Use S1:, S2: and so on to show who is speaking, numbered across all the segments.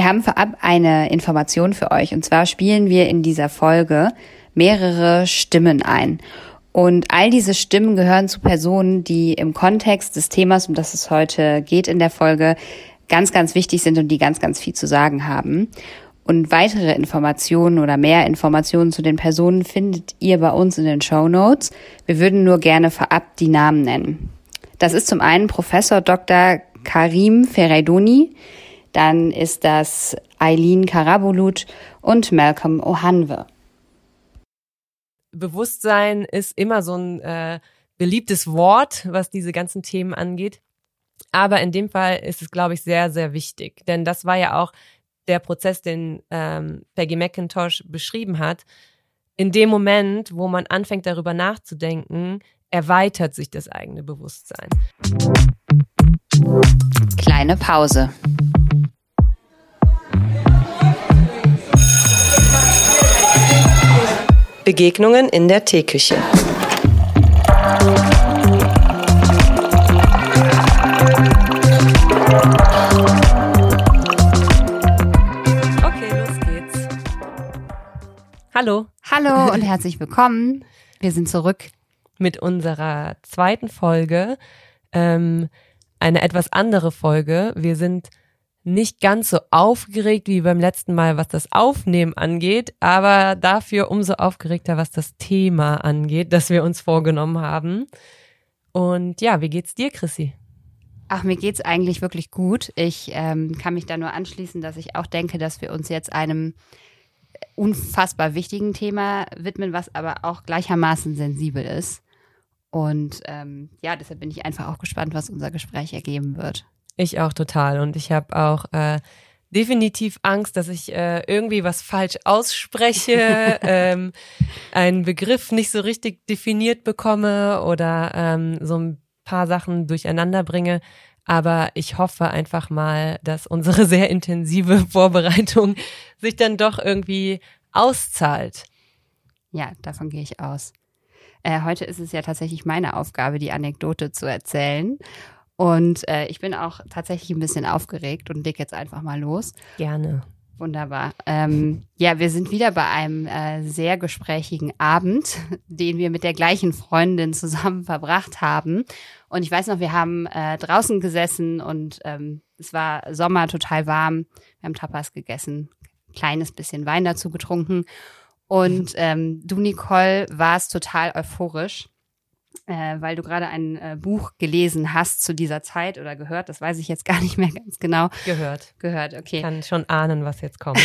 S1: Wir haben vorab eine Information für euch. Und zwar spielen wir in dieser Folge mehrere Stimmen ein. Und all diese Stimmen gehören zu Personen, die im Kontext des Themas, um das es heute geht in der Folge, ganz, ganz wichtig sind und die ganz, ganz viel zu sagen haben. Und weitere Informationen oder mehr Informationen zu den Personen findet ihr bei uns in den Show Notes. Wir würden nur gerne vorab die Namen nennen. Das ist zum einen Professor Dr. Karim Ferreidoni, dann ist das Eileen Karabulut und Malcolm Ohanwe.
S2: Bewusstsein ist immer so ein äh, beliebtes Wort, was diese ganzen Themen angeht. Aber in dem Fall ist es, glaube ich, sehr, sehr wichtig. Denn das war ja auch der Prozess, den ähm, Peggy McIntosh beschrieben hat. In dem Moment, wo man anfängt, darüber nachzudenken, erweitert sich das eigene Bewusstsein.
S1: Kleine Pause.
S2: Begegnungen in der Teeküche. Okay, los geht's. Hallo.
S1: Hallo und herzlich willkommen. Wir sind zurück
S2: mit unserer zweiten Folge. Ähm, eine etwas andere Folge. Wir sind nicht ganz so aufgeregt wie beim letzten Mal, was das Aufnehmen angeht, aber dafür umso aufgeregter, was das Thema angeht, das wir uns vorgenommen haben. Und ja, wie geht's dir, Chrissy?
S1: Ach, mir geht's eigentlich wirklich gut. Ich ähm, kann mich da nur anschließen, dass ich auch denke, dass wir uns jetzt einem unfassbar wichtigen Thema widmen, was aber auch gleichermaßen sensibel ist. Und ähm, ja, deshalb bin ich einfach auch gespannt, was unser Gespräch ergeben wird.
S2: Ich auch total. Und ich habe auch äh, definitiv Angst, dass ich äh, irgendwie was falsch ausspreche, ähm, einen Begriff nicht so richtig definiert bekomme oder ähm, so ein paar Sachen durcheinander bringe. Aber ich hoffe einfach mal, dass unsere sehr intensive Vorbereitung sich dann doch irgendwie auszahlt.
S1: Ja, davon gehe ich aus. Äh, heute ist es ja tatsächlich meine Aufgabe, die Anekdote zu erzählen. Und äh, ich bin auch tatsächlich ein bisschen aufgeregt und leg jetzt einfach mal los.
S2: Gerne.
S1: Wunderbar. Ähm, ja, wir sind wieder bei einem äh, sehr gesprächigen Abend, den wir mit der gleichen Freundin zusammen verbracht haben. Und ich weiß noch, wir haben äh, draußen gesessen und ähm, es war Sommer, total warm. Wir haben Tapas gegessen, kleines bisschen Wein dazu getrunken. Und ähm, du, Nicole, warst total euphorisch äh, weil du gerade ein äh, Buch gelesen hast zu dieser Zeit oder gehört, das weiß ich jetzt gar nicht mehr ganz genau.
S2: Gehört.
S1: Gehört, okay. Ich
S2: kann schon ahnen, was jetzt kommt.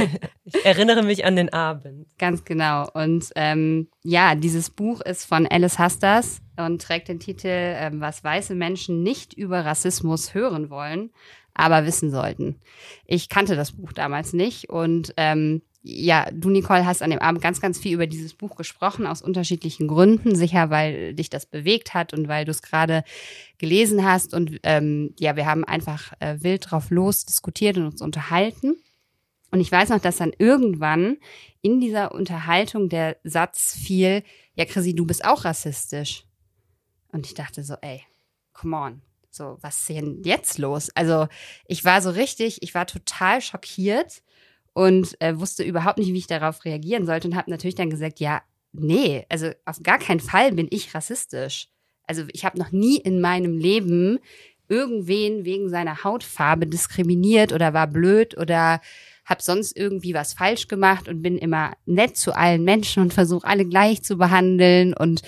S2: ich erinnere mich an den Abend.
S1: Ganz genau. Und ähm, ja, dieses Buch ist von Alice Hastas und trägt den Titel, ähm, was weiße Menschen nicht über Rassismus hören wollen, aber wissen sollten. Ich kannte das Buch damals nicht und ähm, ja, du, Nicole, hast an dem Abend ganz, ganz viel über dieses Buch gesprochen, aus unterschiedlichen Gründen. Sicher, weil dich das bewegt hat und weil du es gerade gelesen hast. Und ähm, ja, wir haben einfach äh, wild drauf los diskutiert und uns unterhalten. Und ich weiß noch, dass dann irgendwann in dieser Unterhaltung der Satz fiel, ja, Chrissy, du bist auch rassistisch. Und ich dachte so, ey, come on. So, was ist denn jetzt los? Also, ich war so richtig, ich war total schockiert und äh, wusste überhaupt nicht, wie ich darauf reagieren sollte und habe natürlich dann gesagt, ja, nee, also auf gar keinen Fall bin ich rassistisch. Also ich habe noch nie in meinem Leben irgendwen wegen seiner Hautfarbe diskriminiert oder war blöd oder habe sonst irgendwie was falsch gemacht und bin immer nett zu allen Menschen und versuche alle gleich zu behandeln und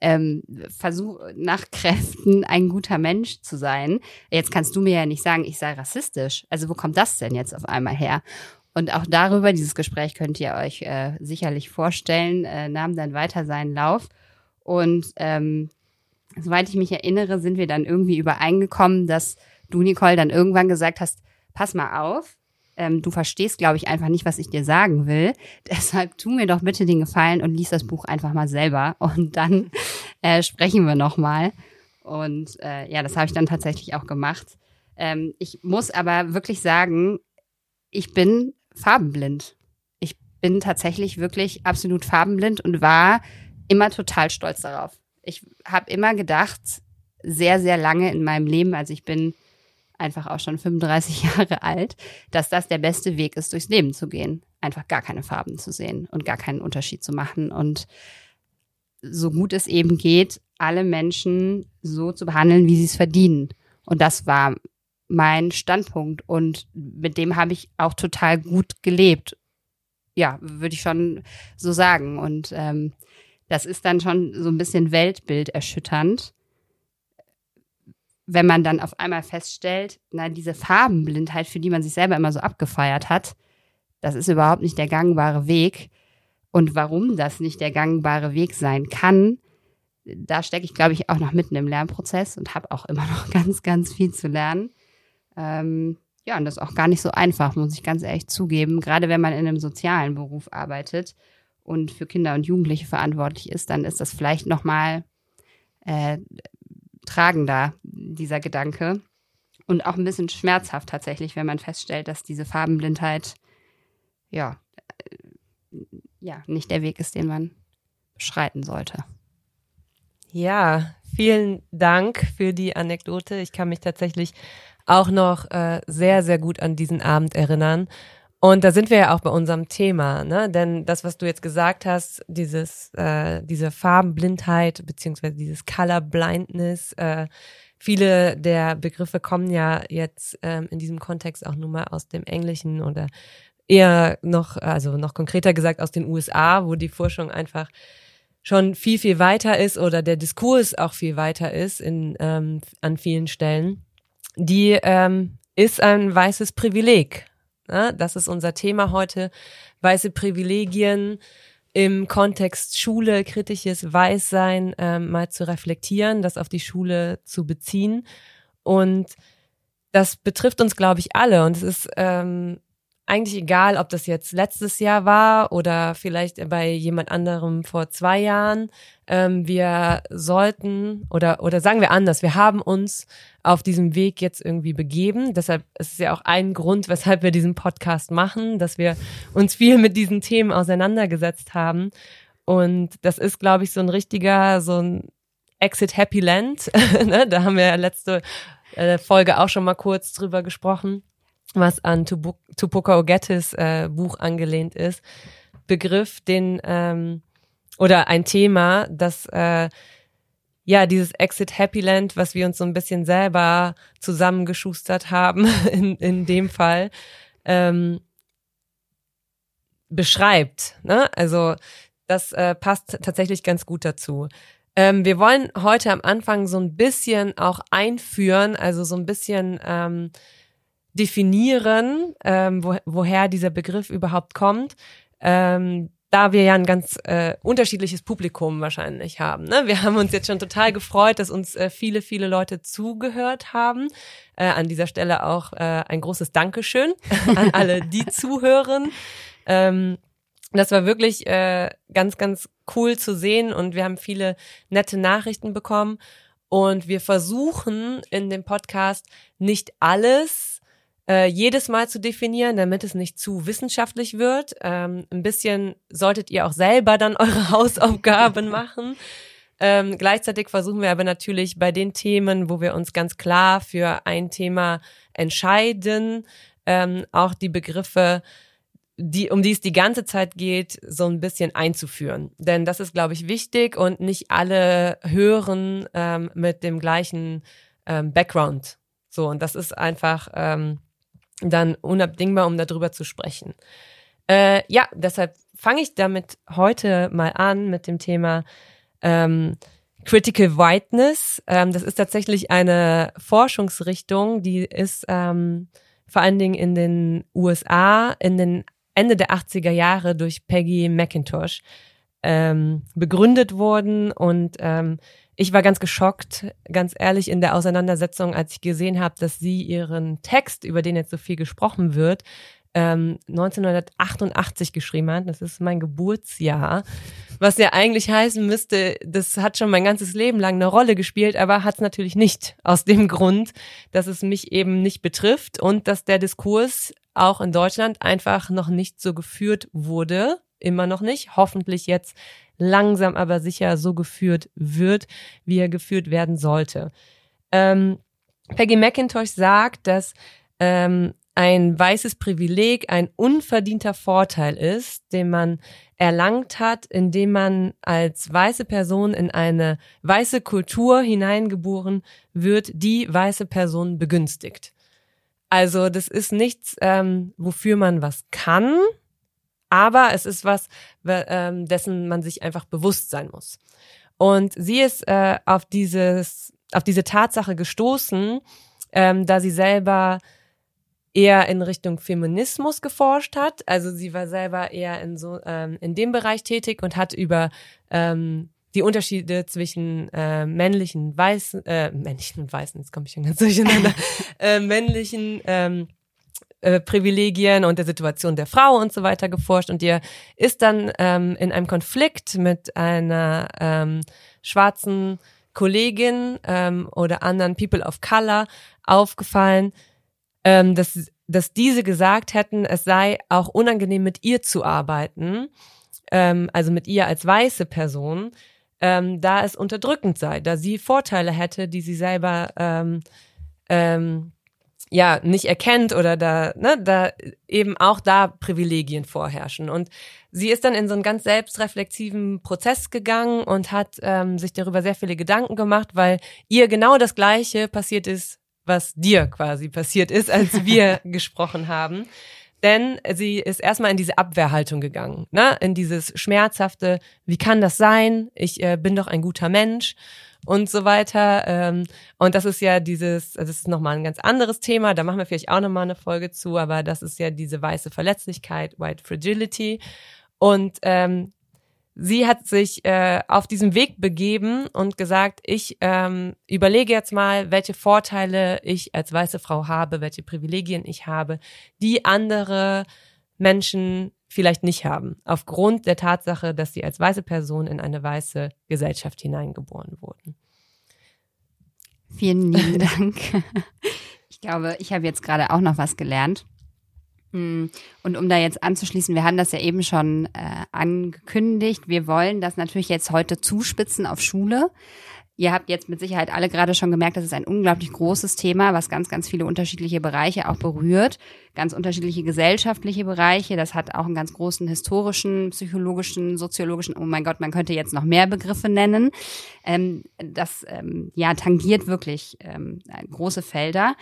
S1: ähm, versuche nach Kräften ein guter Mensch zu sein. Jetzt kannst du mir ja nicht sagen, ich sei rassistisch. Also wo kommt das denn jetzt auf einmal her? Und auch darüber, dieses Gespräch könnt ihr euch äh, sicherlich vorstellen, äh, nahm dann weiter seinen Lauf. Und ähm, soweit ich mich erinnere, sind wir dann irgendwie übereingekommen, dass du, Nicole, dann irgendwann gesagt hast, pass mal auf, ähm, du verstehst, glaube ich, einfach nicht, was ich dir sagen will. Deshalb tu mir doch bitte den Gefallen und lies das Buch einfach mal selber. Und dann äh, sprechen wir nochmal. Und äh, ja, das habe ich dann tatsächlich auch gemacht. Ähm, ich muss aber wirklich sagen, ich bin farbenblind. Ich bin tatsächlich wirklich absolut farbenblind und war immer total stolz darauf. Ich habe immer gedacht, sehr, sehr lange in meinem Leben, also ich bin einfach auch schon 35 Jahre alt, dass das der beste Weg ist, durchs Leben zu gehen. Einfach gar keine Farben zu sehen und gar keinen Unterschied zu machen und so gut es eben geht, alle Menschen so zu behandeln, wie sie es verdienen. Und das war mein Standpunkt und mit dem habe ich auch total gut gelebt. Ja, würde ich schon so sagen. Und ähm, das ist dann schon so ein bisschen Weltbild erschütternd, wenn man dann auf einmal feststellt, na, diese Farbenblindheit, für die man sich selber immer so abgefeiert hat, das ist überhaupt nicht der gangbare Weg. Und warum das nicht der gangbare Weg sein kann, da stecke ich, glaube ich, auch noch mitten im Lernprozess und habe auch immer noch ganz, ganz viel zu lernen. Ähm, ja, und das ist auch gar nicht so einfach, muss ich ganz ehrlich zugeben. Gerade wenn man in einem sozialen Beruf arbeitet und für Kinder und Jugendliche verantwortlich ist, dann ist das vielleicht noch mal äh, tragender, dieser Gedanke. Und auch ein bisschen schmerzhaft tatsächlich, wenn man feststellt, dass diese Farbenblindheit ja, äh, ja nicht der Weg ist, den man beschreiten sollte.
S2: Ja, vielen Dank für die Anekdote. Ich kann mich tatsächlich auch noch äh, sehr, sehr gut an diesen Abend erinnern. Und da sind wir ja auch bei unserem Thema, ne? Denn das, was du jetzt gesagt hast, dieses, äh, diese Farbenblindheit beziehungsweise dieses Color Blindness, äh, viele der Begriffe kommen ja jetzt ähm, in diesem Kontext auch nur mal aus dem Englischen oder eher noch, also noch konkreter gesagt aus den USA, wo die Forschung einfach schon viel, viel weiter ist oder der Diskurs auch viel weiter ist in, ähm, an vielen Stellen die ähm, ist ein weißes Privileg. Ja, das ist unser Thema heute. Weiße Privilegien im Kontext Schule, kritisches Weißsein ähm, mal zu reflektieren, das auf die Schule zu beziehen. Und das betrifft uns, glaube ich, alle. Und es ist ähm, eigentlich egal, ob das jetzt letztes Jahr war oder vielleicht bei jemand anderem vor zwei Jahren. Ähm, wir sollten oder oder sagen wir anders, wir haben uns auf diesem Weg jetzt irgendwie begeben. Deshalb ist es ja auch ein Grund, weshalb wir diesen Podcast machen, dass wir uns viel mit diesen Themen auseinandergesetzt haben. Und das ist, glaube ich, so ein richtiger, so ein Exit Happy Land. ne? Da haben wir ja letzte äh, Folge auch schon mal kurz drüber gesprochen was an Tupoka Ogetis äh, Buch angelehnt ist, Begriff, den ähm, oder ein Thema, das äh, ja dieses Exit Happy Land, was wir uns so ein bisschen selber zusammengeschustert haben in, in dem Fall, ähm, beschreibt. Ne? Also das äh, passt tatsächlich ganz gut dazu. Ähm, wir wollen heute am Anfang so ein bisschen auch einführen, also so ein bisschen ähm, definieren, ähm, wo, woher dieser Begriff überhaupt kommt. Ähm, da wir ja ein ganz äh, unterschiedliches Publikum wahrscheinlich haben. Ne? Wir haben uns jetzt schon total gefreut, dass uns äh, viele, viele Leute zugehört haben. Äh, an dieser Stelle auch äh, ein großes Dankeschön an alle, die zuhören. Ähm, das war wirklich äh, ganz, ganz cool zu sehen und wir haben viele nette Nachrichten bekommen. Und wir versuchen in dem Podcast nicht alles äh, jedes Mal zu definieren, damit es nicht zu wissenschaftlich wird. Ähm, ein bisschen solltet ihr auch selber dann eure Hausaufgaben machen. Ähm, gleichzeitig versuchen wir aber natürlich bei den Themen, wo wir uns ganz klar für ein Thema entscheiden, ähm, auch die Begriffe, die, um die es die ganze Zeit geht, so ein bisschen einzuführen. Denn das ist, glaube ich, wichtig und nicht alle hören ähm, mit dem gleichen ähm, Background. So, und das ist einfach ähm, dann unabdingbar, um darüber zu sprechen. Äh, ja, deshalb fange ich damit heute mal an mit dem Thema ähm, Critical Whiteness. Ähm, das ist tatsächlich eine Forschungsrichtung, die ist ähm, vor allen Dingen in den USA in den Ende der 80er Jahre durch Peggy McIntosh ähm, begründet worden und ähm, ich war ganz geschockt, ganz ehrlich, in der Auseinandersetzung, als ich gesehen habe, dass sie ihren Text, über den jetzt so viel gesprochen wird, ähm, 1988 geschrieben hat. Das ist mein Geburtsjahr. Was ja eigentlich heißen müsste, das hat schon mein ganzes Leben lang eine Rolle gespielt, aber hat es natürlich nicht. Aus dem Grund, dass es mich eben nicht betrifft und dass der Diskurs auch in Deutschland einfach noch nicht so geführt wurde. Immer noch nicht. Hoffentlich jetzt langsam aber sicher so geführt wird, wie er geführt werden sollte. Ähm, Peggy McIntosh sagt, dass ähm, ein weißes Privileg ein unverdienter Vorteil ist, den man erlangt hat, indem man als weiße Person in eine weiße Kultur hineingeboren wird, die weiße Person begünstigt. Also das ist nichts, ähm, wofür man was kann, aber es ist was, ähm, dessen man sich einfach bewusst sein muss. Und sie ist äh, auf dieses, auf diese Tatsache gestoßen, ähm, da sie selber eher in Richtung Feminismus geforscht hat. Also sie war selber eher in so ähm, in dem Bereich tätig und hat über ähm, die Unterschiede zwischen äh, männlichen weißen, äh, männlichen und weißen, jetzt komme ich schon ganz durcheinander, äh, männlichen ähm, äh, Privilegien und der Situation der Frau und so weiter geforscht. Und ihr ist dann ähm, in einem Konflikt mit einer ähm, schwarzen Kollegin ähm, oder anderen People of Color aufgefallen, ähm, dass, dass diese gesagt hätten, es sei auch unangenehm, mit ihr zu arbeiten, ähm, also mit ihr als weiße Person, ähm, da es unterdrückend sei, da sie Vorteile hätte, die sie selber ähm, ähm, ja nicht erkennt oder da ne, da eben auch da Privilegien vorherrschen und sie ist dann in so einen ganz selbstreflexiven Prozess gegangen und hat ähm, sich darüber sehr viele Gedanken gemacht, weil ihr genau das Gleiche passiert ist was dir quasi passiert ist, als wir gesprochen haben. Denn sie ist erstmal in diese Abwehrhaltung gegangen, ne? in dieses schmerzhafte, wie kann das sein? Ich äh, bin doch ein guter Mensch und so weiter. Ähm, und das ist ja dieses, das ist nochmal ein ganz anderes Thema, da machen wir vielleicht auch nochmal eine Folge zu, aber das ist ja diese weiße Verletzlichkeit, White Fragility. Und ähm, sie hat sich äh, auf diesen Weg begeben und gesagt, ich ähm, überlege jetzt mal, welche Vorteile ich als weiße Frau habe, welche Privilegien ich habe, die andere Menschen vielleicht nicht haben, aufgrund der Tatsache, dass sie als weiße Person in eine weiße Gesellschaft hineingeboren wurden.
S1: Vielen lieben Dank. Ich glaube, ich habe jetzt gerade auch noch was gelernt. Hm. Und um da jetzt anzuschließen, wir haben das ja eben schon äh, angekündigt. Wir wollen das natürlich jetzt heute zuspitzen auf Schule. Ihr habt jetzt mit Sicherheit alle gerade schon gemerkt, das ist ein unglaublich großes Thema, was ganz, ganz viele unterschiedliche Bereiche auch berührt. Ganz unterschiedliche gesellschaftliche Bereiche. Das hat auch einen ganz großen historischen, psychologischen, soziologischen, oh mein Gott, man könnte jetzt noch mehr Begriffe nennen. Ähm, das ähm, ja tangiert wirklich ähm, große Felder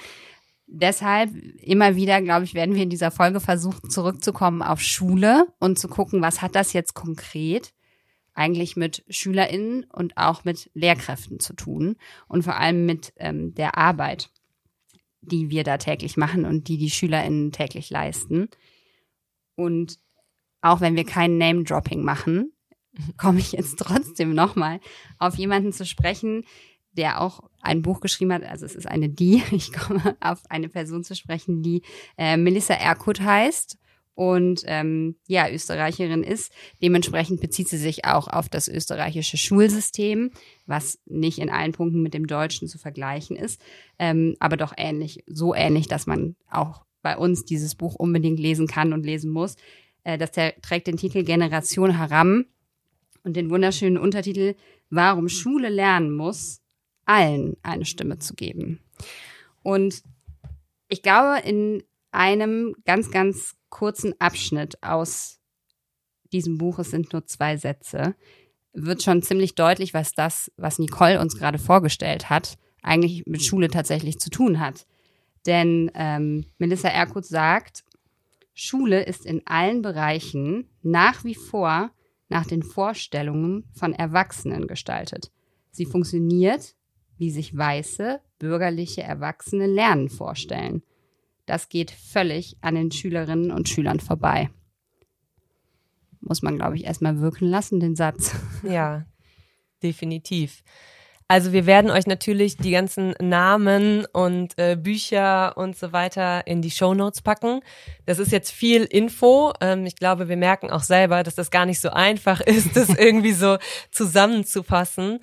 S1: deshalb immer wieder, glaube ich, werden wir in dieser Folge versuchen, zurückzukommen auf Schule und zu gucken, was hat das jetzt konkret eigentlich mit SchülerInnen und auch mit Lehrkräften zu tun und vor allem mit ähm, der Arbeit, die wir da täglich machen und die die SchülerInnen täglich leisten. Und auch wenn wir kein Name-Dropping machen, komme ich jetzt trotzdem nochmal auf jemanden zu sprechen, der auch ein Buch geschrieben hat, also es ist eine die, ich komme auf eine Person zu sprechen, die äh, Melissa Erkut heißt und ähm, ja, Österreicherin ist. Dementsprechend bezieht sie sich auch auf das österreichische Schulsystem, was nicht in allen Punkten mit dem deutschen zu vergleichen ist, ähm, aber doch ähnlich, so ähnlich, dass man auch bei uns dieses Buch unbedingt lesen kann und lesen muss. Äh, das trägt den Titel Generation Haram und den wunderschönen Untertitel Warum Schule lernen muss, allen eine Stimme zu geben. Und ich glaube, in einem ganz, ganz kurzen Abschnitt aus diesem Buch, es sind nur zwei Sätze, wird schon ziemlich deutlich, was das, was Nicole uns gerade vorgestellt hat, eigentlich mit Schule tatsächlich zu tun hat. Denn ähm, Melissa Erkut sagt, Schule ist in allen Bereichen nach wie vor nach den Vorstellungen von Erwachsenen gestaltet. Sie funktioniert wie sich weiße, bürgerliche Erwachsene Lernen vorstellen. Das geht völlig an den Schülerinnen und Schülern vorbei. Muss man, glaube ich, erstmal wirken lassen, den Satz.
S2: Ja, definitiv. Also wir werden euch natürlich die ganzen Namen und äh, Bücher und so weiter in die Show Notes packen. Das ist jetzt viel Info. Ähm, ich glaube, wir merken auch selber, dass das gar nicht so einfach ist, das irgendwie so zusammenzufassen.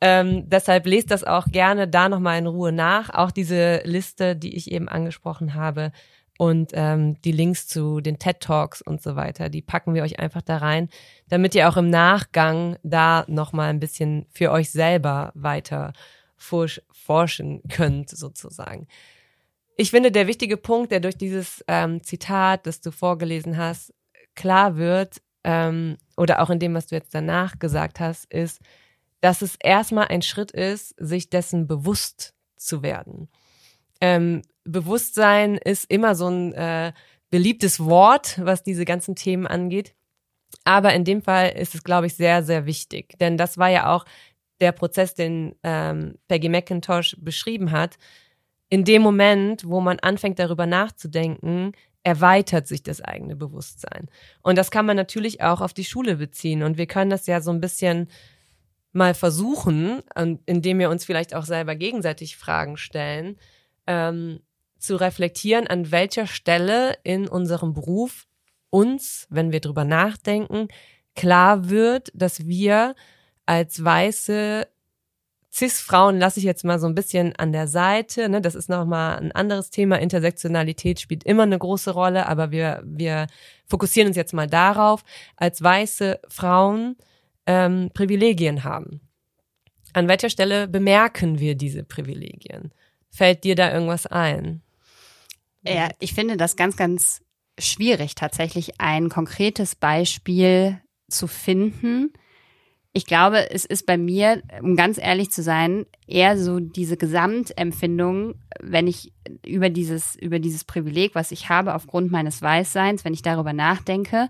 S2: Ähm, deshalb lest das auch gerne da nochmal in Ruhe nach. Auch diese Liste, die ich eben angesprochen habe und ähm, die Links zu den TED Talks und so weiter, die packen wir euch einfach da rein, damit ihr auch im Nachgang da nochmal ein bisschen für euch selber weiter forschen könnt, sozusagen. Ich finde, der wichtige Punkt, der durch dieses ähm, Zitat, das du vorgelesen hast, klar wird, ähm, oder auch in dem, was du jetzt danach gesagt hast, ist, dass es erstmal ein Schritt ist, sich dessen bewusst zu werden. Ähm, Bewusstsein ist immer so ein äh, beliebtes Wort, was diese ganzen Themen angeht. Aber in dem Fall ist es, glaube ich, sehr, sehr wichtig. Denn das war ja auch der Prozess, den ähm, Peggy McIntosh beschrieben hat. In dem Moment, wo man anfängt, darüber nachzudenken, erweitert sich das eigene Bewusstsein. Und das kann man natürlich auch auf die Schule beziehen. Und wir können das ja so ein bisschen mal versuchen, indem wir uns vielleicht auch selber gegenseitig Fragen stellen, ähm, zu reflektieren, an welcher Stelle in unserem Beruf uns, wenn wir drüber nachdenken, klar wird, dass wir als weiße Cis-Frauen lasse ich jetzt mal so ein bisschen an der Seite. Ne? Das ist nochmal ein anderes Thema. Intersektionalität spielt immer eine große Rolle, aber wir, wir fokussieren uns jetzt mal darauf, als weiße Frauen ähm, Privilegien haben. An welcher Stelle bemerken wir diese Privilegien? Fällt dir da irgendwas ein?
S1: Ja, ich finde das ganz, ganz schwierig, tatsächlich ein konkretes Beispiel zu finden. Ich glaube, es ist bei mir, um ganz ehrlich zu sein, eher so diese Gesamtempfindung, wenn ich über dieses, über dieses Privileg, was ich habe aufgrund meines Weißseins, wenn ich darüber nachdenke,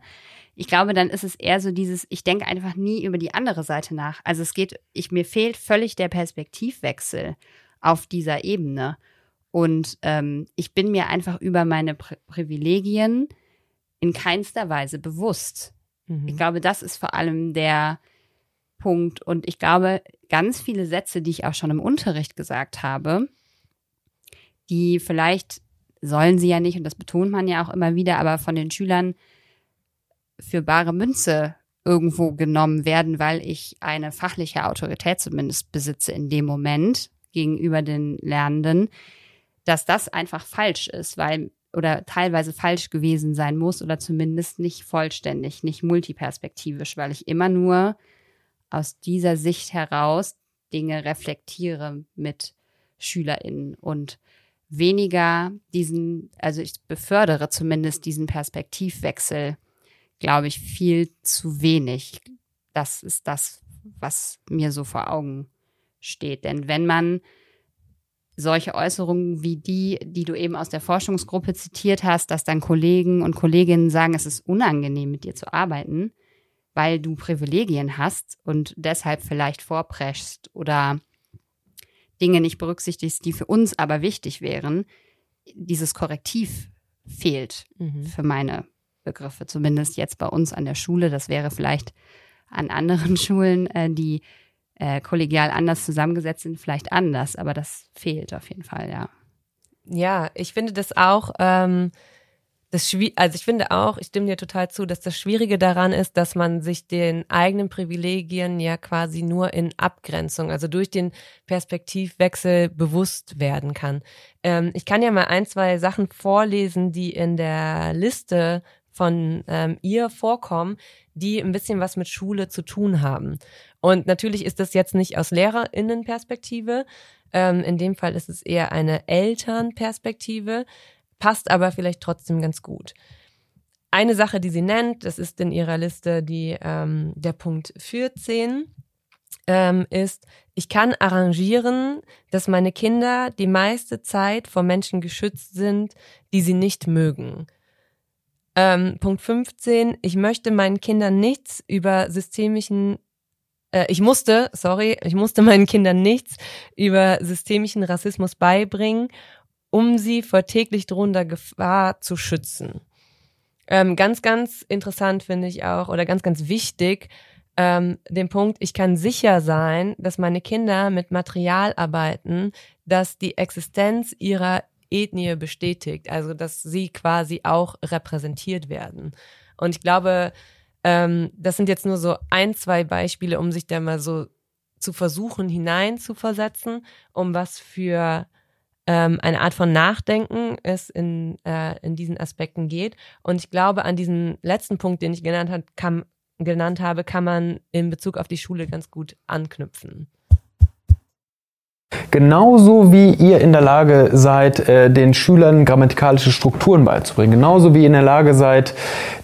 S1: ich glaube, dann ist es eher so dieses, ich denke einfach nie über die andere Seite nach. Also es geht, ich, mir fehlt völlig der Perspektivwechsel auf dieser Ebene. Und ähm, ich bin mir einfach über meine Pri Privilegien in keinster Weise bewusst. Mhm. Ich glaube, das ist vor allem der Punkt. Und ich glaube, ganz viele Sätze, die ich auch schon im Unterricht gesagt habe, die vielleicht sollen sie ja nicht, und das betont man ja auch immer wieder, aber von den Schülern für bare Münze irgendwo genommen werden, weil ich eine fachliche Autorität zumindest besitze in dem Moment gegenüber den Lernenden, dass das einfach falsch ist, weil oder teilweise falsch gewesen sein muss oder zumindest nicht vollständig, nicht multiperspektivisch, weil ich immer nur aus dieser Sicht heraus Dinge reflektiere mit SchülerInnen und weniger diesen, also ich befördere zumindest diesen Perspektivwechsel, glaube ich, viel zu wenig. Das ist das, was mir so vor Augen steht. Denn wenn man solche Äußerungen wie die, die du eben aus der Forschungsgruppe zitiert hast, dass dann Kollegen und Kolleginnen sagen, es ist unangenehm, mit dir zu arbeiten, weil du Privilegien hast und deshalb vielleicht vorpreschst oder Dinge nicht berücksichtigst, die für uns aber wichtig wären, dieses Korrektiv fehlt mhm. für meine Begriffe, zumindest jetzt bei uns an der Schule. Das wäre vielleicht an anderen Schulen, äh, die äh, kollegial anders zusammengesetzt sind, vielleicht anders, aber das fehlt auf jeden Fall, ja.
S2: Ja, ich finde das auch, ähm, das also ich finde auch, ich stimme dir total zu, dass das Schwierige daran ist, dass man sich den eigenen Privilegien ja quasi nur in Abgrenzung, also durch den Perspektivwechsel bewusst werden kann. Ähm, ich kann ja mal ein, zwei Sachen vorlesen, die in der Liste von ähm, ihr vorkommen, die ein bisschen was mit Schule zu tun haben. Und natürlich ist das jetzt nicht aus Lehrerinnenperspektive. Ähm, in dem Fall ist es eher eine Elternperspektive, passt aber vielleicht trotzdem ganz gut. Eine Sache, die sie nennt, das ist in ihrer Liste die, ähm, der Punkt 14, ähm, ist, ich kann arrangieren, dass meine Kinder die meiste Zeit vor Menschen geschützt sind, die sie nicht mögen. Ähm, Punkt 15, ich möchte meinen Kindern nichts über systemischen äh, ich musste, sorry, ich musste meinen Kindern nichts über systemischen Rassismus beibringen, um sie vor täglich drohender Gefahr zu schützen. Ähm, ganz, ganz interessant finde ich auch oder ganz, ganz wichtig, ähm, den Punkt, ich kann sicher sein, dass meine Kinder mit Material arbeiten, das die Existenz ihrer Ethnie bestätigt, also dass sie quasi auch repräsentiert werden. Und ich glaube, ähm, das sind jetzt nur so ein, zwei Beispiele, um sich da mal so zu versuchen, hinein zu versetzen, um was für ähm, eine Art von Nachdenken es in, äh, in diesen Aspekten geht. Und ich glaube, an diesen letzten Punkt, den ich genannt, hat, kann, genannt habe, kann man in Bezug auf die Schule ganz gut anknüpfen.
S3: Genauso wie ihr in der Lage seid, äh, den Schülern grammatikalische Strukturen beizubringen, genauso wie ihr in der Lage seid,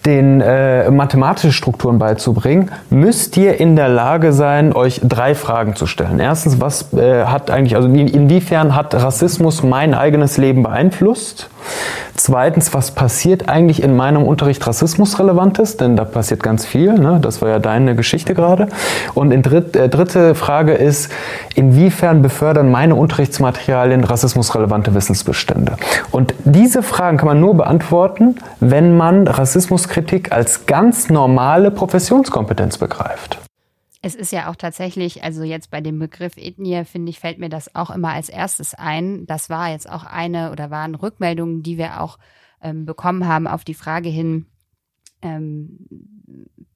S3: den äh, mathematische Strukturen beizubringen, müsst ihr in der Lage sein, euch drei Fragen zu stellen. Erstens, was äh, hat eigentlich, also inwiefern hat Rassismus mein eigenes Leben beeinflusst? Zweitens, was passiert eigentlich in meinem Unterricht Rassismusrelevantes? Denn da passiert ganz viel. Ne? Das war ja deine Geschichte gerade. Und in dritt, äh, dritte Frage ist, inwiefern befördern meine Unterrichtsmaterialien rassismusrelevante Wissensbestände? Und diese Fragen kann man nur beantworten, wenn man Rassismuskritik als ganz normale Professionskompetenz begreift.
S1: Es ist ja auch tatsächlich, also jetzt bei dem Begriff Ethnie, finde ich, fällt mir das auch immer als erstes ein. Das war jetzt auch eine oder waren Rückmeldungen, die wir auch ähm, bekommen haben auf die Frage hin, ähm,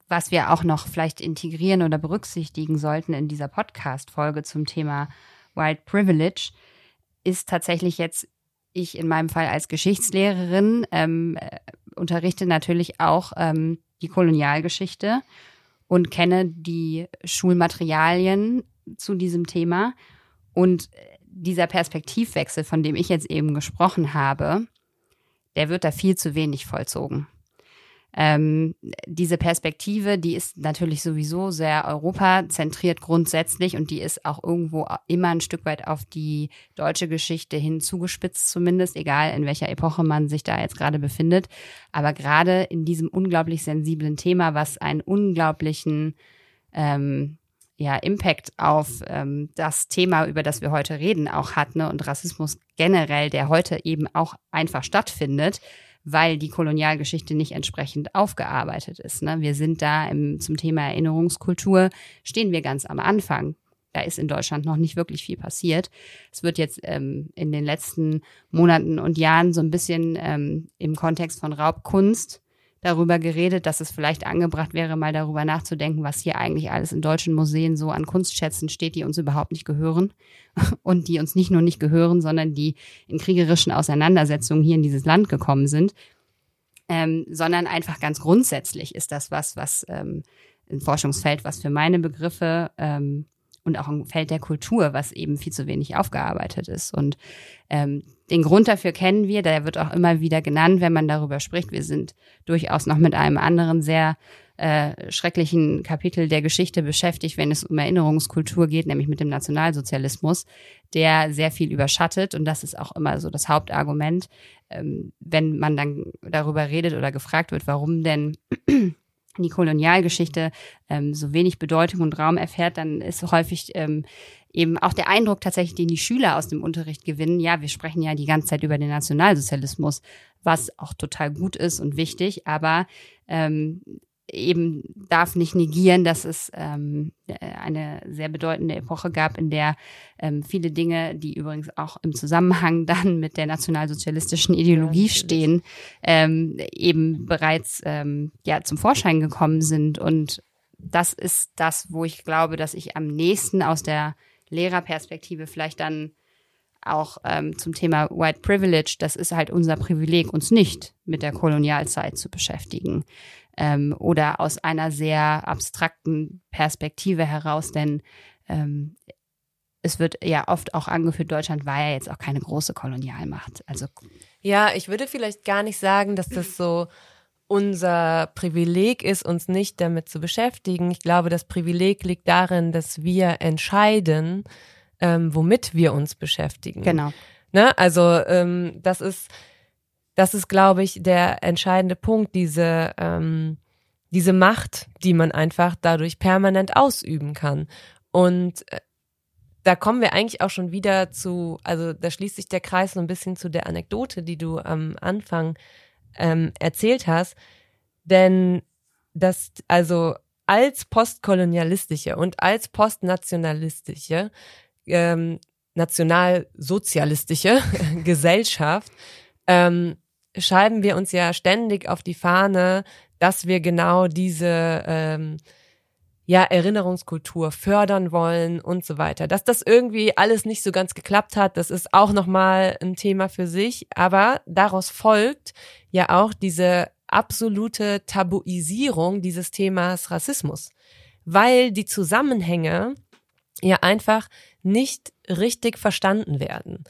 S1: was wir auch noch vielleicht integrieren oder berücksichtigen sollten in dieser Podcast-Folge zum Thema White Privilege, ist tatsächlich jetzt ich in meinem Fall als Geschichtslehrerin ähm, äh, unterrichte natürlich auch ähm, die Kolonialgeschichte und kenne die Schulmaterialien zu diesem Thema. Und dieser Perspektivwechsel, von dem ich jetzt eben gesprochen habe, der wird da viel zu wenig vollzogen. Ähm, diese Perspektive, die ist natürlich sowieso sehr europazentriert grundsätzlich und die ist auch irgendwo immer ein Stück weit auf die deutsche Geschichte hin zugespitzt, zumindest, egal in welcher Epoche man sich da jetzt gerade befindet. Aber gerade in diesem unglaublich sensiblen Thema, was einen unglaublichen ähm, ja, Impact auf ähm, das Thema, über das wir heute reden, auch hat, ne? und Rassismus generell, der heute eben auch einfach stattfindet, weil die Kolonialgeschichte nicht entsprechend aufgearbeitet ist. Ne? Wir sind da im, zum Thema Erinnerungskultur, stehen wir ganz am Anfang. Da ist in Deutschland noch nicht wirklich viel passiert. Es wird jetzt ähm, in den letzten Monaten und Jahren so ein bisschen ähm, im Kontext von Raubkunst darüber geredet, dass es vielleicht angebracht wäre, mal darüber nachzudenken, was hier eigentlich alles in deutschen Museen so an Kunstschätzen steht, die uns überhaupt nicht gehören und die uns nicht nur nicht gehören, sondern die in kriegerischen Auseinandersetzungen hier in dieses Land gekommen sind, ähm, sondern einfach ganz grundsätzlich ist das was, was ähm, ein Forschungsfeld, was für meine Begriffe ähm, und auch ein Feld der Kultur, was eben viel zu wenig aufgearbeitet ist. Und ähm, den Grund dafür kennen wir, der wird auch immer wieder genannt, wenn man darüber spricht. Wir sind durchaus noch mit einem anderen sehr äh, schrecklichen Kapitel der Geschichte beschäftigt, wenn es um Erinnerungskultur geht, nämlich mit dem Nationalsozialismus, der sehr viel überschattet. Und das ist auch immer so das Hauptargument, ähm, wenn man dann darüber redet oder gefragt wird, warum denn die Kolonialgeschichte ähm, so wenig Bedeutung und Raum erfährt, dann ist häufig ähm, eben auch der Eindruck tatsächlich, den die Schüler aus dem Unterricht gewinnen. Ja, wir sprechen ja die ganze Zeit über den Nationalsozialismus, was auch total gut ist und wichtig, aber ähm, eben darf nicht negieren, dass es ähm, eine sehr bedeutende Epoche gab, in der ähm, viele Dinge, die übrigens auch im Zusammenhang dann mit der nationalsozialistischen Ideologie ja, stehen, ähm, eben bereits ähm, ja zum Vorschein gekommen sind. Und das ist das, wo ich glaube, dass ich am nächsten aus der Lehrerperspektive vielleicht dann auch ähm, zum Thema White Privilege, das ist halt unser Privileg, uns nicht mit der Kolonialzeit zu beschäftigen ähm, oder aus einer sehr abstrakten Perspektive heraus, denn ähm, es wird ja oft auch angeführt, Deutschland war ja jetzt auch keine große Kolonialmacht. Also
S2: ja, ich würde vielleicht gar nicht sagen, dass das so unser Privileg ist, uns nicht damit zu beschäftigen. Ich glaube, das Privileg liegt darin, dass wir entscheiden, ähm, womit wir uns beschäftigen.
S1: Genau.
S2: Ne? Also ähm, das ist das ist, glaube ich, der entscheidende Punkt, diese, ähm, diese Macht, die man einfach dadurch permanent ausüben kann. Und äh, da kommen wir eigentlich auch schon wieder zu, also da schließt sich der Kreis so ein bisschen zu der Anekdote, die du am Anfang ähm, erzählt hast. Denn das, also als postkolonialistische und als postnationalistische, ähm, nationalsozialistische Gesellschaft ähm, schreiben wir uns ja ständig auf die Fahne, dass wir genau diese ähm, ja, Erinnerungskultur fördern wollen und so weiter. Dass das irgendwie alles nicht so ganz geklappt hat, das ist auch nochmal ein Thema für sich. Aber daraus folgt ja auch diese absolute Tabuisierung dieses Themas Rassismus. Weil die Zusammenhänge ja einfach nicht richtig verstanden werden.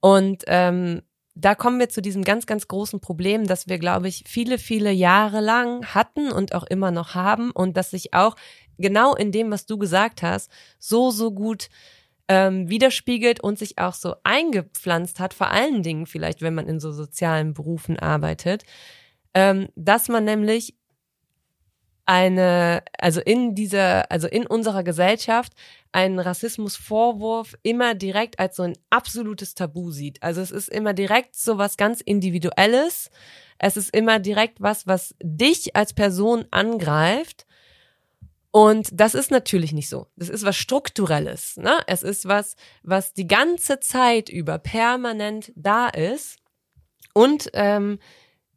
S2: Und ähm, da kommen wir zu diesem ganz, ganz großen Problem, dass wir, glaube ich, viele, viele Jahre lang hatten und auch immer noch haben und dass sich auch genau in dem, was du gesagt hast, so, so gut ähm, widerspiegelt und sich auch so eingepflanzt hat, vor allen Dingen vielleicht, wenn man in so sozialen Berufen arbeitet, ähm, dass man nämlich eine, also in dieser, also in unserer Gesellschaft einen Rassismusvorwurf immer direkt als so ein absolutes Tabu sieht. Also es ist immer direkt so was ganz Individuelles. Es ist immer direkt was, was dich als Person angreift. Und das ist natürlich nicht so. Das ist was Strukturelles. Ne? Es ist was, was die ganze Zeit über permanent da ist und ähm,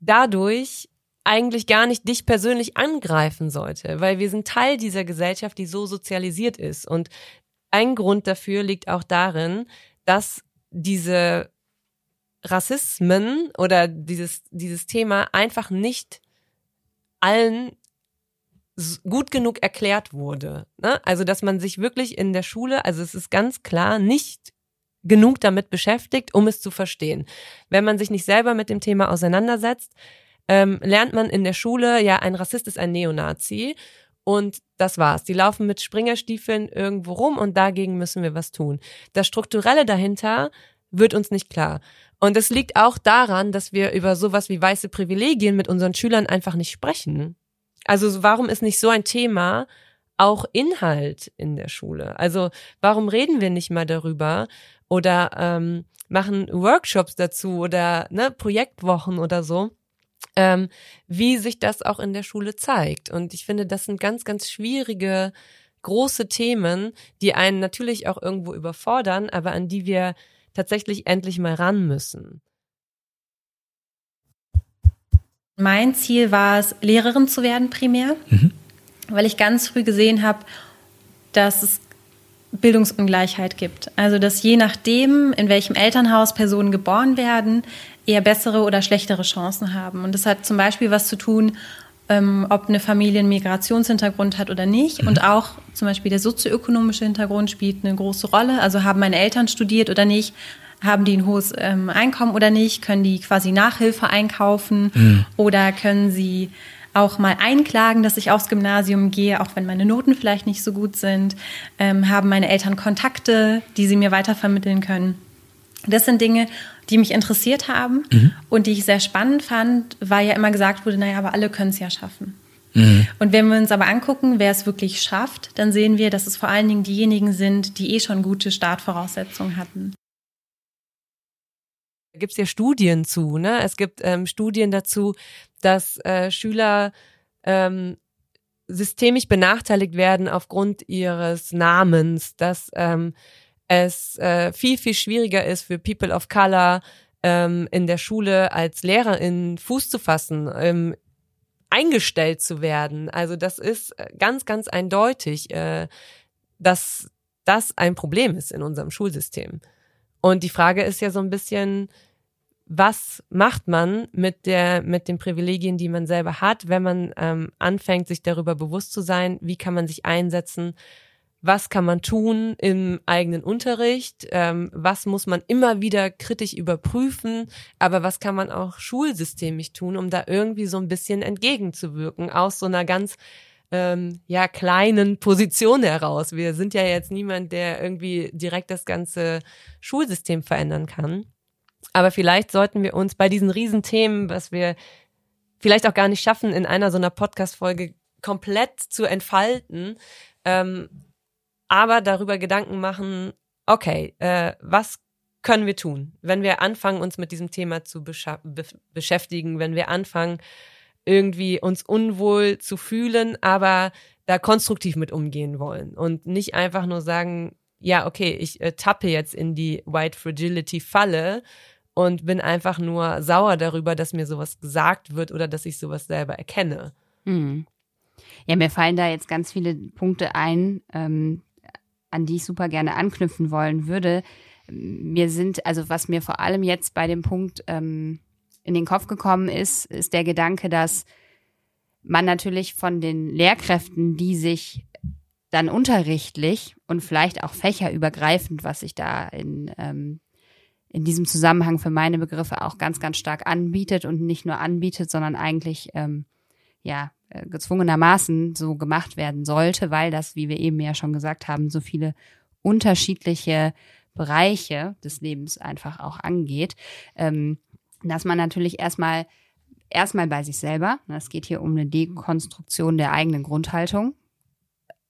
S2: dadurch eigentlich gar nicht dich persönlich angreifen sollte, weil wir sind Teil dieser Gesellschaft, die so sozialisiert ist. Und ein Grund dafür liegt auch darin, dass diese Rassismen oder dieses, dieses Thema einfach nicht allen gut genug erklärt wurde. Ne? Also, dass man sich wirklich in der Schule, also es ist ganz klar, nicht genug damit beschäftigt, um es zu verstehen. Wenn man sich nicht selber mit dem Thema auseinandersetzt, ähm, lernt man in der Schule, ja, ein Rassist ist ein Neonazi. Und das war's. Die laufen mit Springerstiefeln irgendwo rum und dagegen müssen wir was tun. Das Strukturelle dahinter wird uns nicht klar. Und es liegt auch daran, dass wir über sowas wie weiße Privilegien mit unseren Schülern einfach nicht sprechen. Also warum ist nicht so ein Thema auch Inhalt in der Schule? Also warum reden wir nicht mal darüber oder ähm, machen Workshops dazu oder ne, Projektwochen oder so? ähm, wie sich das auch in der Schule zeigt. Und ich finde, das sind ganz, ganz schwierige, große Themen, die einen natürlich auch irgendwo überfordern, aber an die wir tatsächlich endlich mal ran müssen.
S4: Mein Ziel war es, Lehrerin zu werden primär, mhm. weil ich ganz früh gesehen habe, dass es Bildungsungleichheit gibt. Also dass je nachdem, in welchem Elternhaus Personen geboren werden, eher bessere oder schlechtere Chancen haben. Und das hat zum Beispiel was zu tun, ähm, ob eine Familie einen Migrationshintergrund hat oder nicht. Mhm. Und auch zum Beispiel der sozioökonomische Hintergrund spielt eine große Rolle. Also haben meine Eltern studiert oder nicht? Haben die ein hohes ähm, Einkommen oder nicht? Können die quasi Nachhilfe einkaufen? Mhm. Oder können sie auch mal einklagen, dass ich aufs Gymnasium gehe, auch wenn meine Noten vielleicht nicht so gut sind? Ähm, haben meine Eltern Kontakte, die sie mir weitervermitteln können? Das sind Dinge, die mich interessiert haben mhm. und die ich sehr spannend fand, weil ja immer gesagt wurde, naja, aber alle können es ja schaffen. Mhm. Und wenn wir uns aber angucken, wer es wirklich schafft, dann sehen wir, dass es vor allen Dingen diejenigen sind, die eh schon gute Startvoraussetzungen hatten.
S2: Gibt es ja Studien zu, ne? Es gibt ähm, Studien dazu, dass äh, Schüler ähm, systemisch benachteiligt werden aufgrund ihres Namens, dass ähm, es äh, viel, viel schwieriger ist für People of Color ähm, in der Schule als Lehrerin Fuß zu fassen, ähm, eingestellt zu werden. Also das ist äh, ganz, ganz eindeutig, äh, dass das ein Problem ist in unserem Schulsystem. Und die Frage ist ja so ein bisschen, was macht man mit der mit den Privilegien, die man selber hat, wenn man ähm, anfängt, sich darüber bewusst zu sein, wie kann man sich einsetzen, was kann man tun im eigenen Unterricht, ähm, was muss man immer wieder kritisch überprüfen, aber was kann man auch schulsystemisch tun, um da irgendwie so ein bisschen entgegenzuwirken aus so einer ganz ähm, ja kleinen Position heraus. Wir sind ja jetzt niemand, der irgendwie direkt das ganze Schulsystem verändern kann. Aber vielleicht sollten wir uns bei diesen Riesenthemen, was wir vielleicht auch gar nicht schaffen, in einer so einer Podcast-Folge komplett zu entfalten, ähm, aber darüber Gedanken machen, okay, äh, was können wir tun, wenn wir anfangen, uns mit diesem Thema zu be beschäftigen, wenn wir anfangen, irgendwie uns unwohl zu fühlen, aber da konstruktiv mit umgehen wollen und nicht einfach nur sagen, ja, okay, ich äh, tappe jetzt in die White Fragility Falle und bin einfach nur sauer darüber, dass mir sowas gesagt wird oder dass ich sowas selber erkenne.
S1: Mhm. Ja, mir fallen da jetzt ganz viele Punkte ein, ähm, an die ich super gerne anknüpfen wollen würde. Mir sind, also was mir vor allem jetzt bei dem Punkt ähm, in den Kopf gekommen ist, ist der Gedanke, dass man natürlich von den Lehrkräften, die sich dann unterrichtlich und vielleicht auch fächerübergreifend, was sich da in, ähm, in diesem Zusammenhang für meine Begriffe auch ganz, ganz stark anbietet und nicht nur anbietet, sondern eigentlich ähm, ja äh, gezwungenermaßen so gemacht werden sollte, weil das, wie wir eben ja schon gesagt haben, so viele unterschiedliche Bereiche des Lebens einfach auch angeht, ähm, dass man natürlich erstmal erstmal bei sich selber, ne, es geht hier um eine Dekonstruktion der eigenen Grundhaltung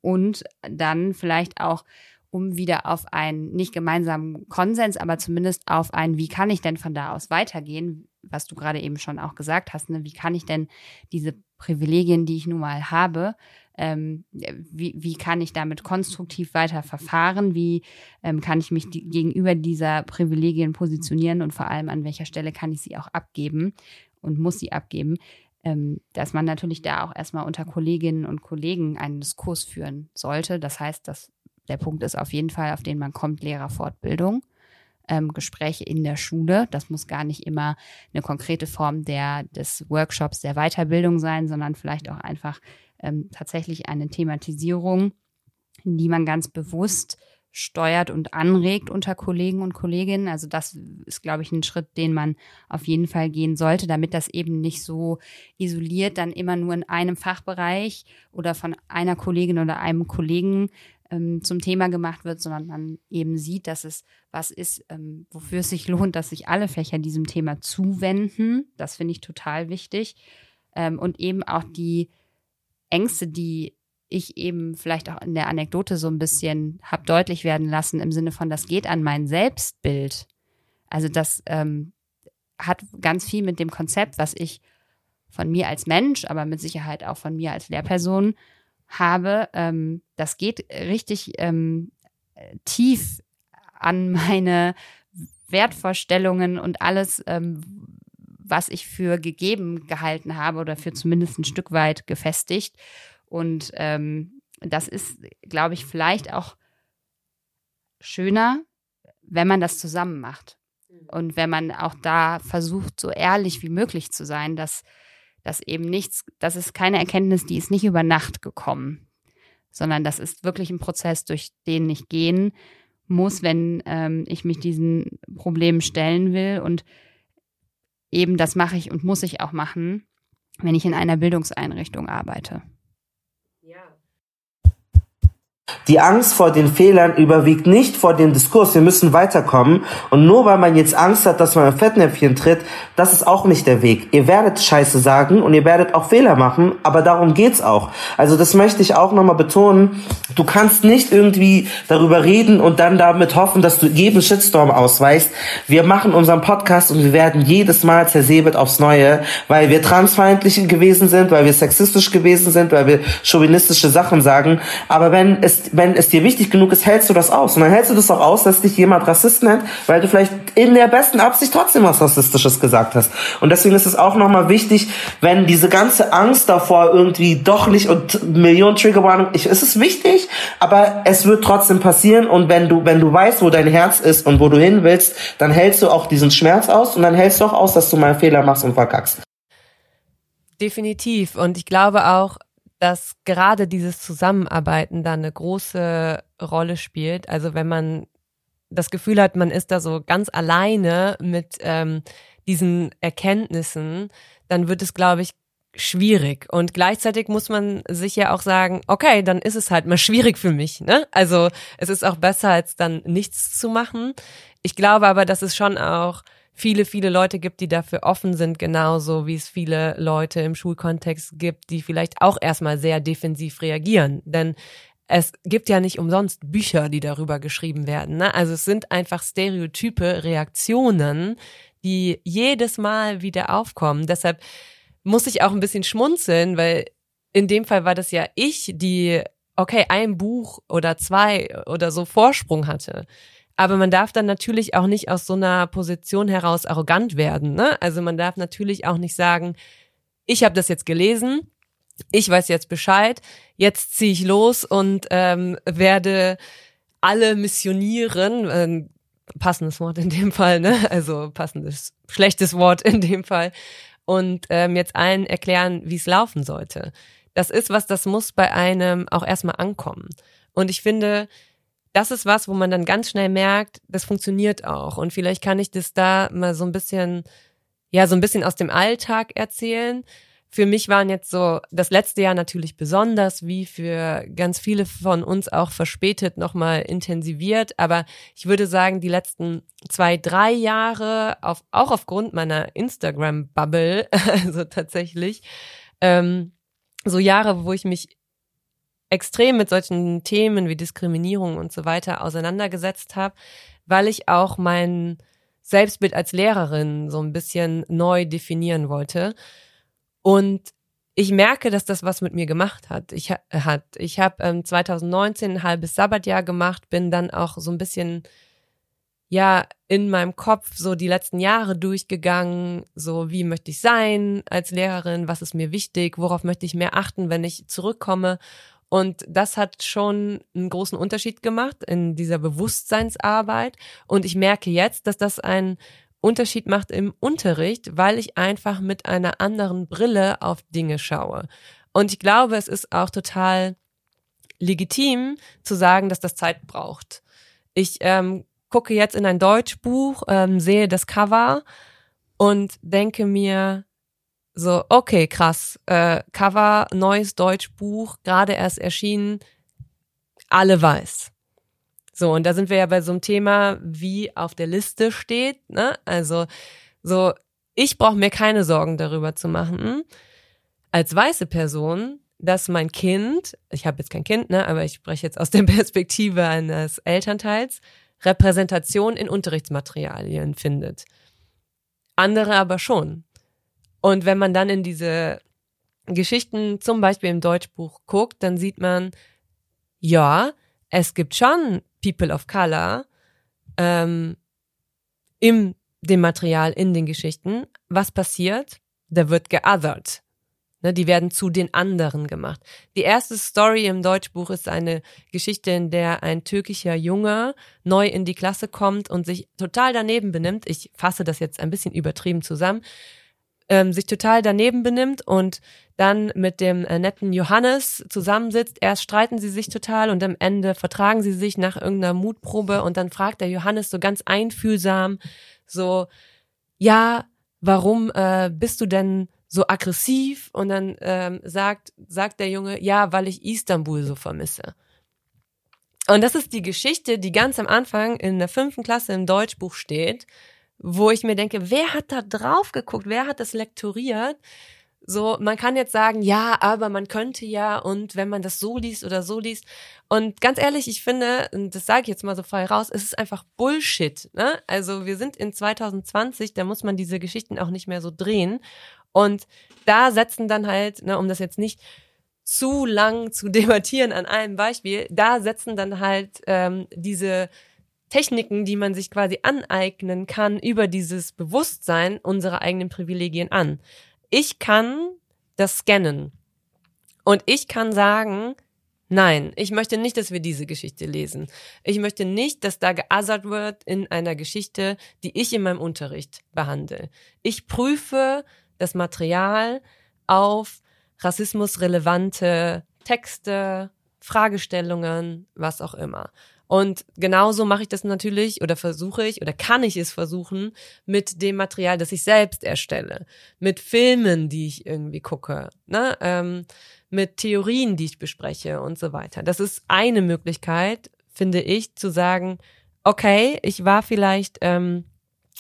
S1: und dann vielleicht auch um wieder auf einen nicht gemeinsamen Konsens, aber zumindest auf ein, wie kann ich denn von da aus weitergehen, was du gerade eben schon auch gesagt hast, ne? wie kann ich denn diese Privilegien, die ich nun mal habe, ähm, wie, wie kann ich damit konstruktiv weiter verfahren, wie ähm, kann ich mich die, gegenüber dieser Privilegien positionieren und vor allem an welcher Stelle kann ich sie auch abgeben und muss sie abgeben, ähm, dass man natürlich da auch erstmal unter Kolleginnen und Kollegen einen Diskurs führen sollte. Das heißt, dass der Punkt ist auf jeden Fall, auf den man kommt, Lehrerfortbildung ähm, Gespräche in der Schule. Das muss gar nicht immer eine konkrete Form der, des Workshops, der Weiterbildung sein, sondern vielleicht auch einfach ähm, tatsächlich eine Thematisierung, die man ganz bewusst steuert und anregt unter Kollegen und Kolleginnen. Also das ist, glaube ich, ein Schritt, den man auf jeden Fall gehen sollte, damit das eben nicht so isoliert dann immer nur in einem Fachbereich oder von einer Kollegin oder einem Kollegen ähm, zum Thema gemacht wird, sondern man eben sieht, dass es was ist, ähm, wofür es sich lohnt, dass sich alle Fächer diesem Thema zuwenden. Das finde ich total wichtig. Ähm, und eben auch die Ängste, die ich eben vielleicht auch in der Anekdote so ein bisschen habe deutlich werden lassen, im Sinne von, das geht an mein Selbstbild. Also das ähm, hat ganz viel mit dem Konzept, was ich von mir als Mensch, aber mit Sicherheit auch von mir als Lehrperson habe, ähm, das geht richtig ähm, tief an meine Wertvorstellungen und alles, ähm, was ich für gegeben gehalten habe oder für zumindest ein Stück weit gefestigt. Und ähm, das ist, glaube ich, vielleicht auch schöner, wenn man das zusammen macht. Und wenn man auch da versucht, so ehrlich wie möglich zu sein, dass dass eben nichts, das ist keine Erkenntnis, die ist nicht über Nacht gekommen, sondern das ist wirklich ein Prozess, durch den ich gehen muss, wenn ähm, ich mich diesen Problemen stellen will. Und eben das mache ich und muss ich auch machen, wenn ich in einer Bildungseinrichtung arbeite.
S5: Die Angst vor den Fehlern überwiegt nicht vor dem Diskurs. Wir müssen weiterkommen. Und nur weil man jetzt Angst hat, dass man ein Fettnäpfchen tritt, das ist auch nicht der Weg. Ihr werdet Scheiße sagen und ihr werdet auch Fehler machen, aber darum geht's auch. Also das möchte ich auch nochmal betonen. Du kannst nicht irgendwie darüber reden und dann damit hoffen, dass du jedem Shitstorm ausweichst. Wir machen unseren Podcast und wir werden jedes Mal zersäbelt aufs Neue, weil wir transfeindlich gewesen sind, weil wir sexistisch gewesen sind, weil wir chauvinistische Sachen sagen. Aber wenn es wenn es dir wichtig genug ist, hältst du das aus. Und dann hältst du das auch aus, dass dich jemand Rassist nennt, weil du vielleicht in der besten Absicht trotzdem was Rassistisches gesagt hast. Und deswegen ist es auch nochmal wichtig, wenn diese ganze Angst davor irgendwie doch nicht und Millionen Triggerwarnung, ich, es ist wichtig, aber es wird trotzdem passieren. Und wenn du, wenn du weißt, wo dein Herz ist und wo du hin willst, dann hältst du auch diesen Schmerz aus und dann hältst du auch aus, dass du mal einen Fehler machst und verkackst.
S2: Definitiv. Und ich glaube auch, dass gerade dieses Zusammenarbeiten da eine große Rolle spielt. Also wenn man das Gefühl hat, man ist da so ganz alleine mit ähm, diesen Erkenntnissen, dann wird es, glaube ich, schwierig. Und gleichzeitig muss man sich ja auch sagen, okay, dann ist es halt mal schwierig für mich. Ne? Also es ist auch besser, als dann nichts zu machen. Ich glaube aber, dass es schon auch viele, viele Leute gibt, die dafür offen sind, genauso wie es viele Leute im Schulkontext gibt, die vielleicht auch erstmal sehr defensiv reagieren. Denn es gibt ja nicht umsonst Bücher, die darüber geschrieben werden. Ne? Also es sind einfach stereotype Reaktionen, die jedes Mal wieder aufkommen. Deshalb muss ich auch ein bisschen schmunzeln, weil in dem Fall war das ja ich, die, okay, ein Buch oder zwei oder so Vorsprung hatte. Aber man darf dann natürlich auch nicht aus so einer Position heraus arrogant werden. Ne? Also man darf natürlich auch nicht sagen, ich habe das jetzt gelesen, ich weiß jetzt Bescheid, jetzt ziehe ich los und ähm, werde alle missionieren. Äh, passendes Wort in dem Fall, ne? Also passendes, schlechtes Wort in dem Fall. Und ähm, jetzt allen erklären, wie es laufen sollte. das ist was, das muss bei einem auch erstmal ankommen. Und ich finde, das ist was, wo man dann ganz schnell merkt, das funktioniert auch. Und vielleicht kann ich das da mal so ein bisschen, ja, so ein bisschen aus dem Alltag erzählen. Für mich waren jetzt so das letzte Jahr natürlich besonders, wie für ganz viele von uns auch verspätet nochmal intensiviert. Aber ich würde sagen, die letzten zwei, drei Jahre, auf, auch aufgrund meiner Instagram-Bubble, also tatsächlich, ähm, so Jahre, wo ich mich extrem mit solchen Themen wie Diskriminierung und so weiter auseinandergesetzt habe, weil ich auch mein Selbstbild als Lehrerin so ein bisschen neu definieren wollte. Und ich merke, dass das was mit mir gemacht hat. Ich hat, ich habe ähm, 2019 ein halbes Sabbatjahr gemacht, bin dann auch so ein bisschen ja in meinem Kopf so die letzten Jahre durchgegangen, so wie möchte ich sein als Lehrerin, was ist mir wichtig, worauf möchte ich mehr achten, wenn ich zurückkomme. Und das hat schon einen großen Unterschied gemacht in dieser Bewusstseinsarbeit. Und ich merke jetzt, dass das einen Unterschied macht im Unterricht, weil ich einfach mit einer anderen Brille auf Dinge schaue. Und ich glaube, es ist auch total legitim zu sagen, dass das Zeit braucht. Ich ähm, gucke jetzt in ein Deutschbuch, ähm, sehe das Cover und denke mir so, okay, krass, äh, Cover, neues Deutschbuch, gerade erst erschienen, alle weiß. So, und da sind wir ja bei so einem Thema, wie auf der Liste steht, ne? Also, so, ich brauche mir keine Sorgen darüber zu machen, als weiße Person, dass mein Kind, ich habe jetzt kein Kind, ne, aber ich spreche jetzt aus der Perspektive eines Elternteils, Repräsentation in Unterrichtsmaterialien findet. Andere aber schon. Und wenn man dann in diese Geschichten zum Beispiel im Deutschbuch guckt, dann sieht man, ja, es gibt schon People of Color ähm, im dem Material, in den Geschichten. Was passiert? Da wird geothered. Ne, die werden zu den anderen gemacht. Die erste Story im Deutschbuch ist eine Geschichte, in der ein türkischer Junge neu in die Klasse kommt und sich total daneben benimmt. Ich fasse das jetzt ein bisschen übertrieben zusammen. Ähm, sich total daneben benimmt und dann mit dem äh, netten Johannes zusammensitzt. Erst streiten sie sich total und am Ende vertragen sie sich nach irgendeiner Mutprobe und dann fragt der Johannes so ganz einfühlsam so, ja, warum äh, bist du denn so aggressiv und dann ähm, sagt, sagt der Junge, ja, weil ich Istanbul so vermisse. Und das ist die Geschichte, die ganz am Anfang in der fünften Klasse im Deutschbuch steht, wo ich mir denke, wer hat da drauf geguckt, wer hat das lektoriert? So, man kann jetzt sagen, ja, aber man könnte ja und wenn man das so liest oder so liest. Und ganz ehrlich, ich finde, und das sage ich jetzt mal so frei raus, es ist einfach Bullshit. Ne? Also wir sind in 2020, da muss man diese Geschichten auch nicht mehr so drehen. Und da setzen dann halt, ne, um das jetzt nicht zu lang zu debattieren an einem Beispiel, da setzen dann halt ähm, diese Techniken, die man sich quasi aneignen kann über dieses Bewusstsein unserer eigenen Privilegien an. Ich kann das scannen und ich kann sagen, Nein, ich möchte nicht, dass wir diese Geschichte lesen. Ich möchte nicht, dass da geassert wird in einer Geschichte, die ich in meinem Unterricht behandle. Ich prüfe das Material auf rassismusrelevante Texte, Fragestellungen, was auch immer. Und genauso mache ich das natürlich oder versuche ich oder kann ich es versuchen mit dem Material, das ich selbst erstelle, mit Filmen, die ich irgendwie gucke, ne? Ähm, mit Theorien, die ich bespreche und so weiter. Das ist eine Möglichkeit, finde ich, zu sagen, okay, ich war vielleicht ähm,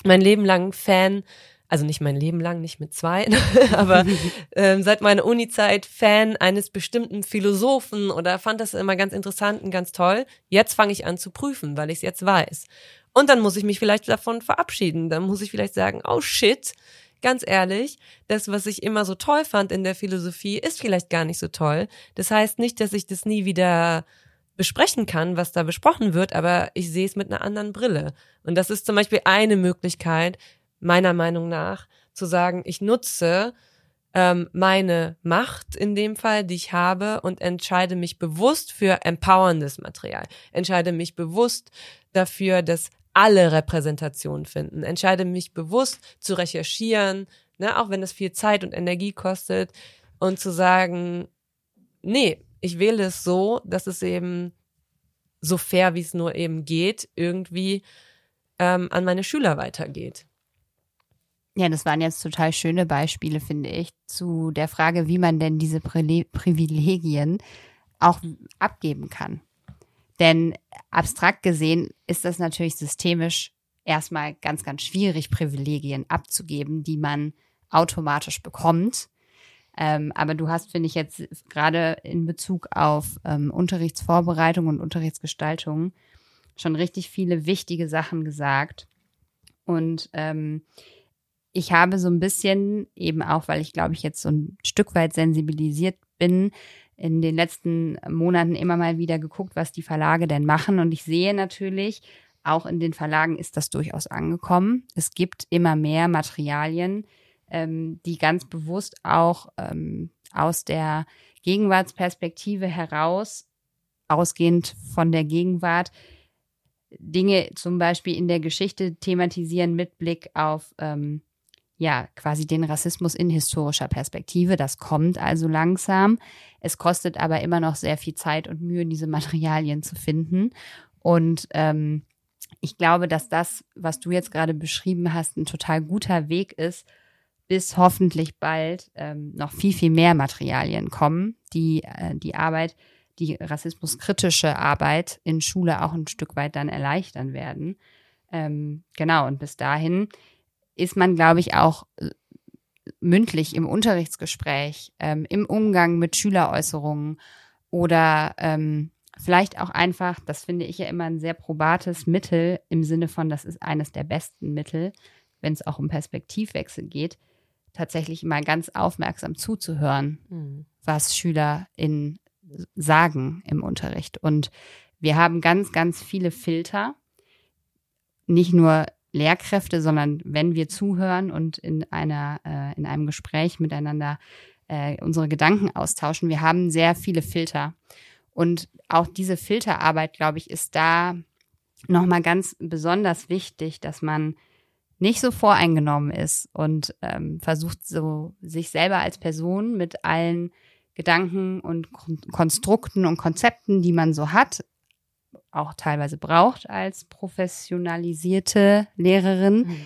S2: mein Leben lang Fan also nicht mein Leben lang, nicht mit zwei, aber ähm, seit meiner Uni-Zeit Fan eines bestimmten Philosophen oder fand das immer ganz interessant und ganz toll. Jetzt fange ich an zu prüfen, weil ich es jetzt weiß. Und dann muss ich mich vielleicht davon verabschieden. Dann muss ich vielleicht sagen, oh shit, ganz ehrlich, das, was ich immer so toll fand in der Philosophie, ist vielleicht gar nicht so toll. Das heißt nicht, dass ich das nie wieder besprechen kann, was da besprochen wird, aber ich sehe es mit einer anderen Brille. Und das ist zum Beispiel eine Möglichkeit, meiner Meinung nach, zu sagen, ich nutze ähm, meine Macht in dem Fall, die ich habe und entscheide mich bewusst für empowerndes Material, entscheide mich bewusst dafür, dass alle Repräsentationen finden, entscheide mich bewusst zu recherchieren, ne, auch wenn das viel Zeit und Energie kostet und zu sagen, nee, ich wähle es so, dass es eben so fair, wie es nur eben geht, irgendwie ähm, an meine Schüler weitergeht.
S1: Ja, das waren jetzt total schöne Beispiele, finde ich, zu der Frage, wie man denn diese Pri Privilegien auch abgeben kann. Denn abstrakt gesehen ist das natürlich systemisch erstmal ganz, ganz schwierig, Privilegien abzugeben, die man automatisch bekommt. Ähm, aber du hast, finde ich, jetzt gerade in Bezug auf ähm, Unterrichtsvorbereitung und Unterrichtsgestaltung schon richtig viele wichtige Sachen gesagt. Und ähm, ich habe so ein bisschen, eben auch, weil ich glaube ich jetzt so ein Stück weit sensibilisiert bin, in den letzten Monaten immer mal wieder geguckt, was die Verlage denn machen. Und ich sehe natürlich, auch in den Verlagen ist das durchaus angekommen. Es gibt immer mehr Materialien, ähm, die ganz bewusst auch ähm, aus der Gegenwartsperspektive heraus, ausgehend von der Gegenwart, Dinge zum Beispiel in der Geschichte thematisieren mit Blick auf ähm, ja quasi den Rassismus in historischer Perspektive. Das kommt also langsam. Es kostet aber immer noch sehr viel Zeit und Mühe, diese Materialien zu finden. Und ähm, ich glaube, dass das, was du jetzt gerade beschrieben hast, ein total guter Weg ist, bis hoffentlich bald ähm, noch viel, viel mehr Materialien kommen, die äh, die Arbeit, die rassismuskritische Arbeit in Schule auch ein Stück weit dann erleichtern werden. Ähm, genau, und bis dahin ist man, glaube ich, auch äh, mündlich im Unterrichtsgespräch, ähm, im Umgang mit Schüleräußerungen oder ähm, vielleicht auch einfach, das finde ich ja immer ein sehr probates Mittel im Sinne von, das ist eines der besten Mittel, wenn es auch um Perspektivwechsel geht, tatsächlich mal ganz aufmerksam zuzuhören, mhm. was SchülerInnen sagen im Unterricht. Und wir haben ganz, ganz viele Filter, nicht nur Lehrkräfte, sondern wenn wir zuhören und in einer, äh, in einem Gespräch miteinander äh, unsere Gedanken austauschen, wir haben sehr viele Filter. Und auch diese Filterarbeit, glaube ich, ist da nochmal ganz besonders wichtig, dass man nicht so voreingenommen ist und ähm, versucht so sich selber als Person mit allen Gedanken und Konstrukten und Konzepten, die man so hat, auch teilweise braucht als professionalisierte Lehrerin, mhm.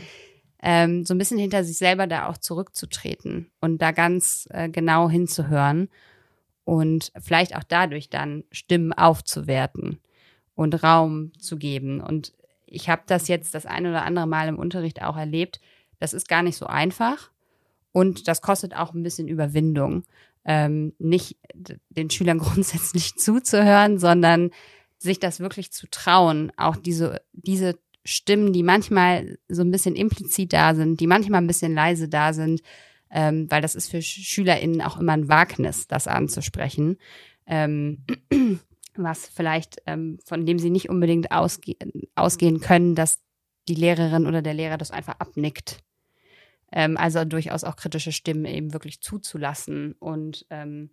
S1: ähm, so ein bisschen hinter sich selber da auch zurückzutreten und da ganz äh, genau hinzuhören und vielleicht auch dadurch dann Stimmen aufzuwerten und Raum zu geben und ich habe das jetzt das ein oder andere Mal im Unterricht auch erlebt. Das ist gar nicht so einfach und das kostet auch ein bisschen Überwindung, ähm, nicht den Schülern grundsätzlich zuzuhören, sondern sich das wirklich zu trauen, auch diese, diese Stimmen, die manchmal so ein bisschen implizit da sind, die manchmal ein bisschen leise da sind, ähm, weil das ist für SchülerInnen auch immer ein Wagnis, das anzusprechen. Ähm, was vielleicht, ähm, von dem sie nicht unbedingt ausge ausgehen können, dass die Lehrerin oder der Lehrer das einfach abnickt. Ähm, also durchaus auch kritische Stimmen eben wirklich zuzulassen und ähm,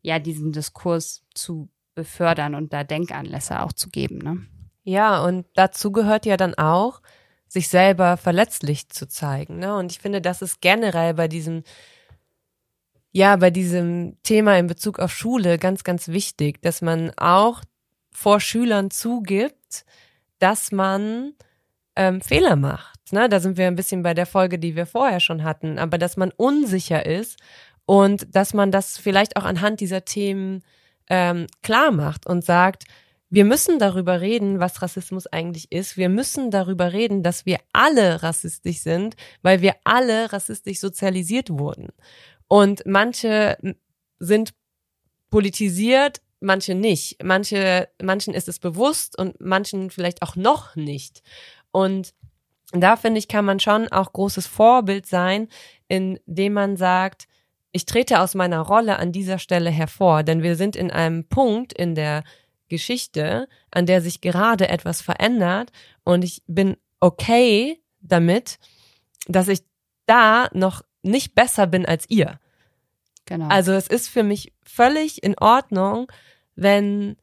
S1: ja, diesen Diskurs zu befördern und da Denkanlässe auch zu geben. Ne?
S2: Ja, und dazu gehört ja dann auch, sich selber verletzlich zu zeigen. Ne? Und ich finde, das ist generell bei diesem ja, bei diesem Thema in Bezug auf Schule ganz, ganz wichtig, dass man auch vor Schülern zugibt, dass man ähm, Fehler macht. Ne? Da sind wir ein bisschen bei der Folge, die wir vorher schon hatten, aber dass man unsicher ist und dass man das vielleicht auch anhand dieser Themen ähm, klar macht und sagt, wir müssen darüber reden, was Rassismus eigentlich ist. Wir müssen darüber reden, dass wir alle rassistisch sind, weil wir alle rassistisch sozialisiert wurden. Und manche sind politisiert, manche nicht. Manche, manchen ist es bewusst und manchen vielleicht auch noch nicht. Und da finde ich, kann man schon auch großes Vorbild sein, indem man sagt, ich trete aus meiner Rolle an dieser Stelle hervor, denn wir sind in einem Punkt in der Geschichte, an der sich gerade etwas verändert und ich bin okay damit, dass ich da noch nicht besser bin als ihr. Genau. Also es ist für mich völlig in Ordnung, wenn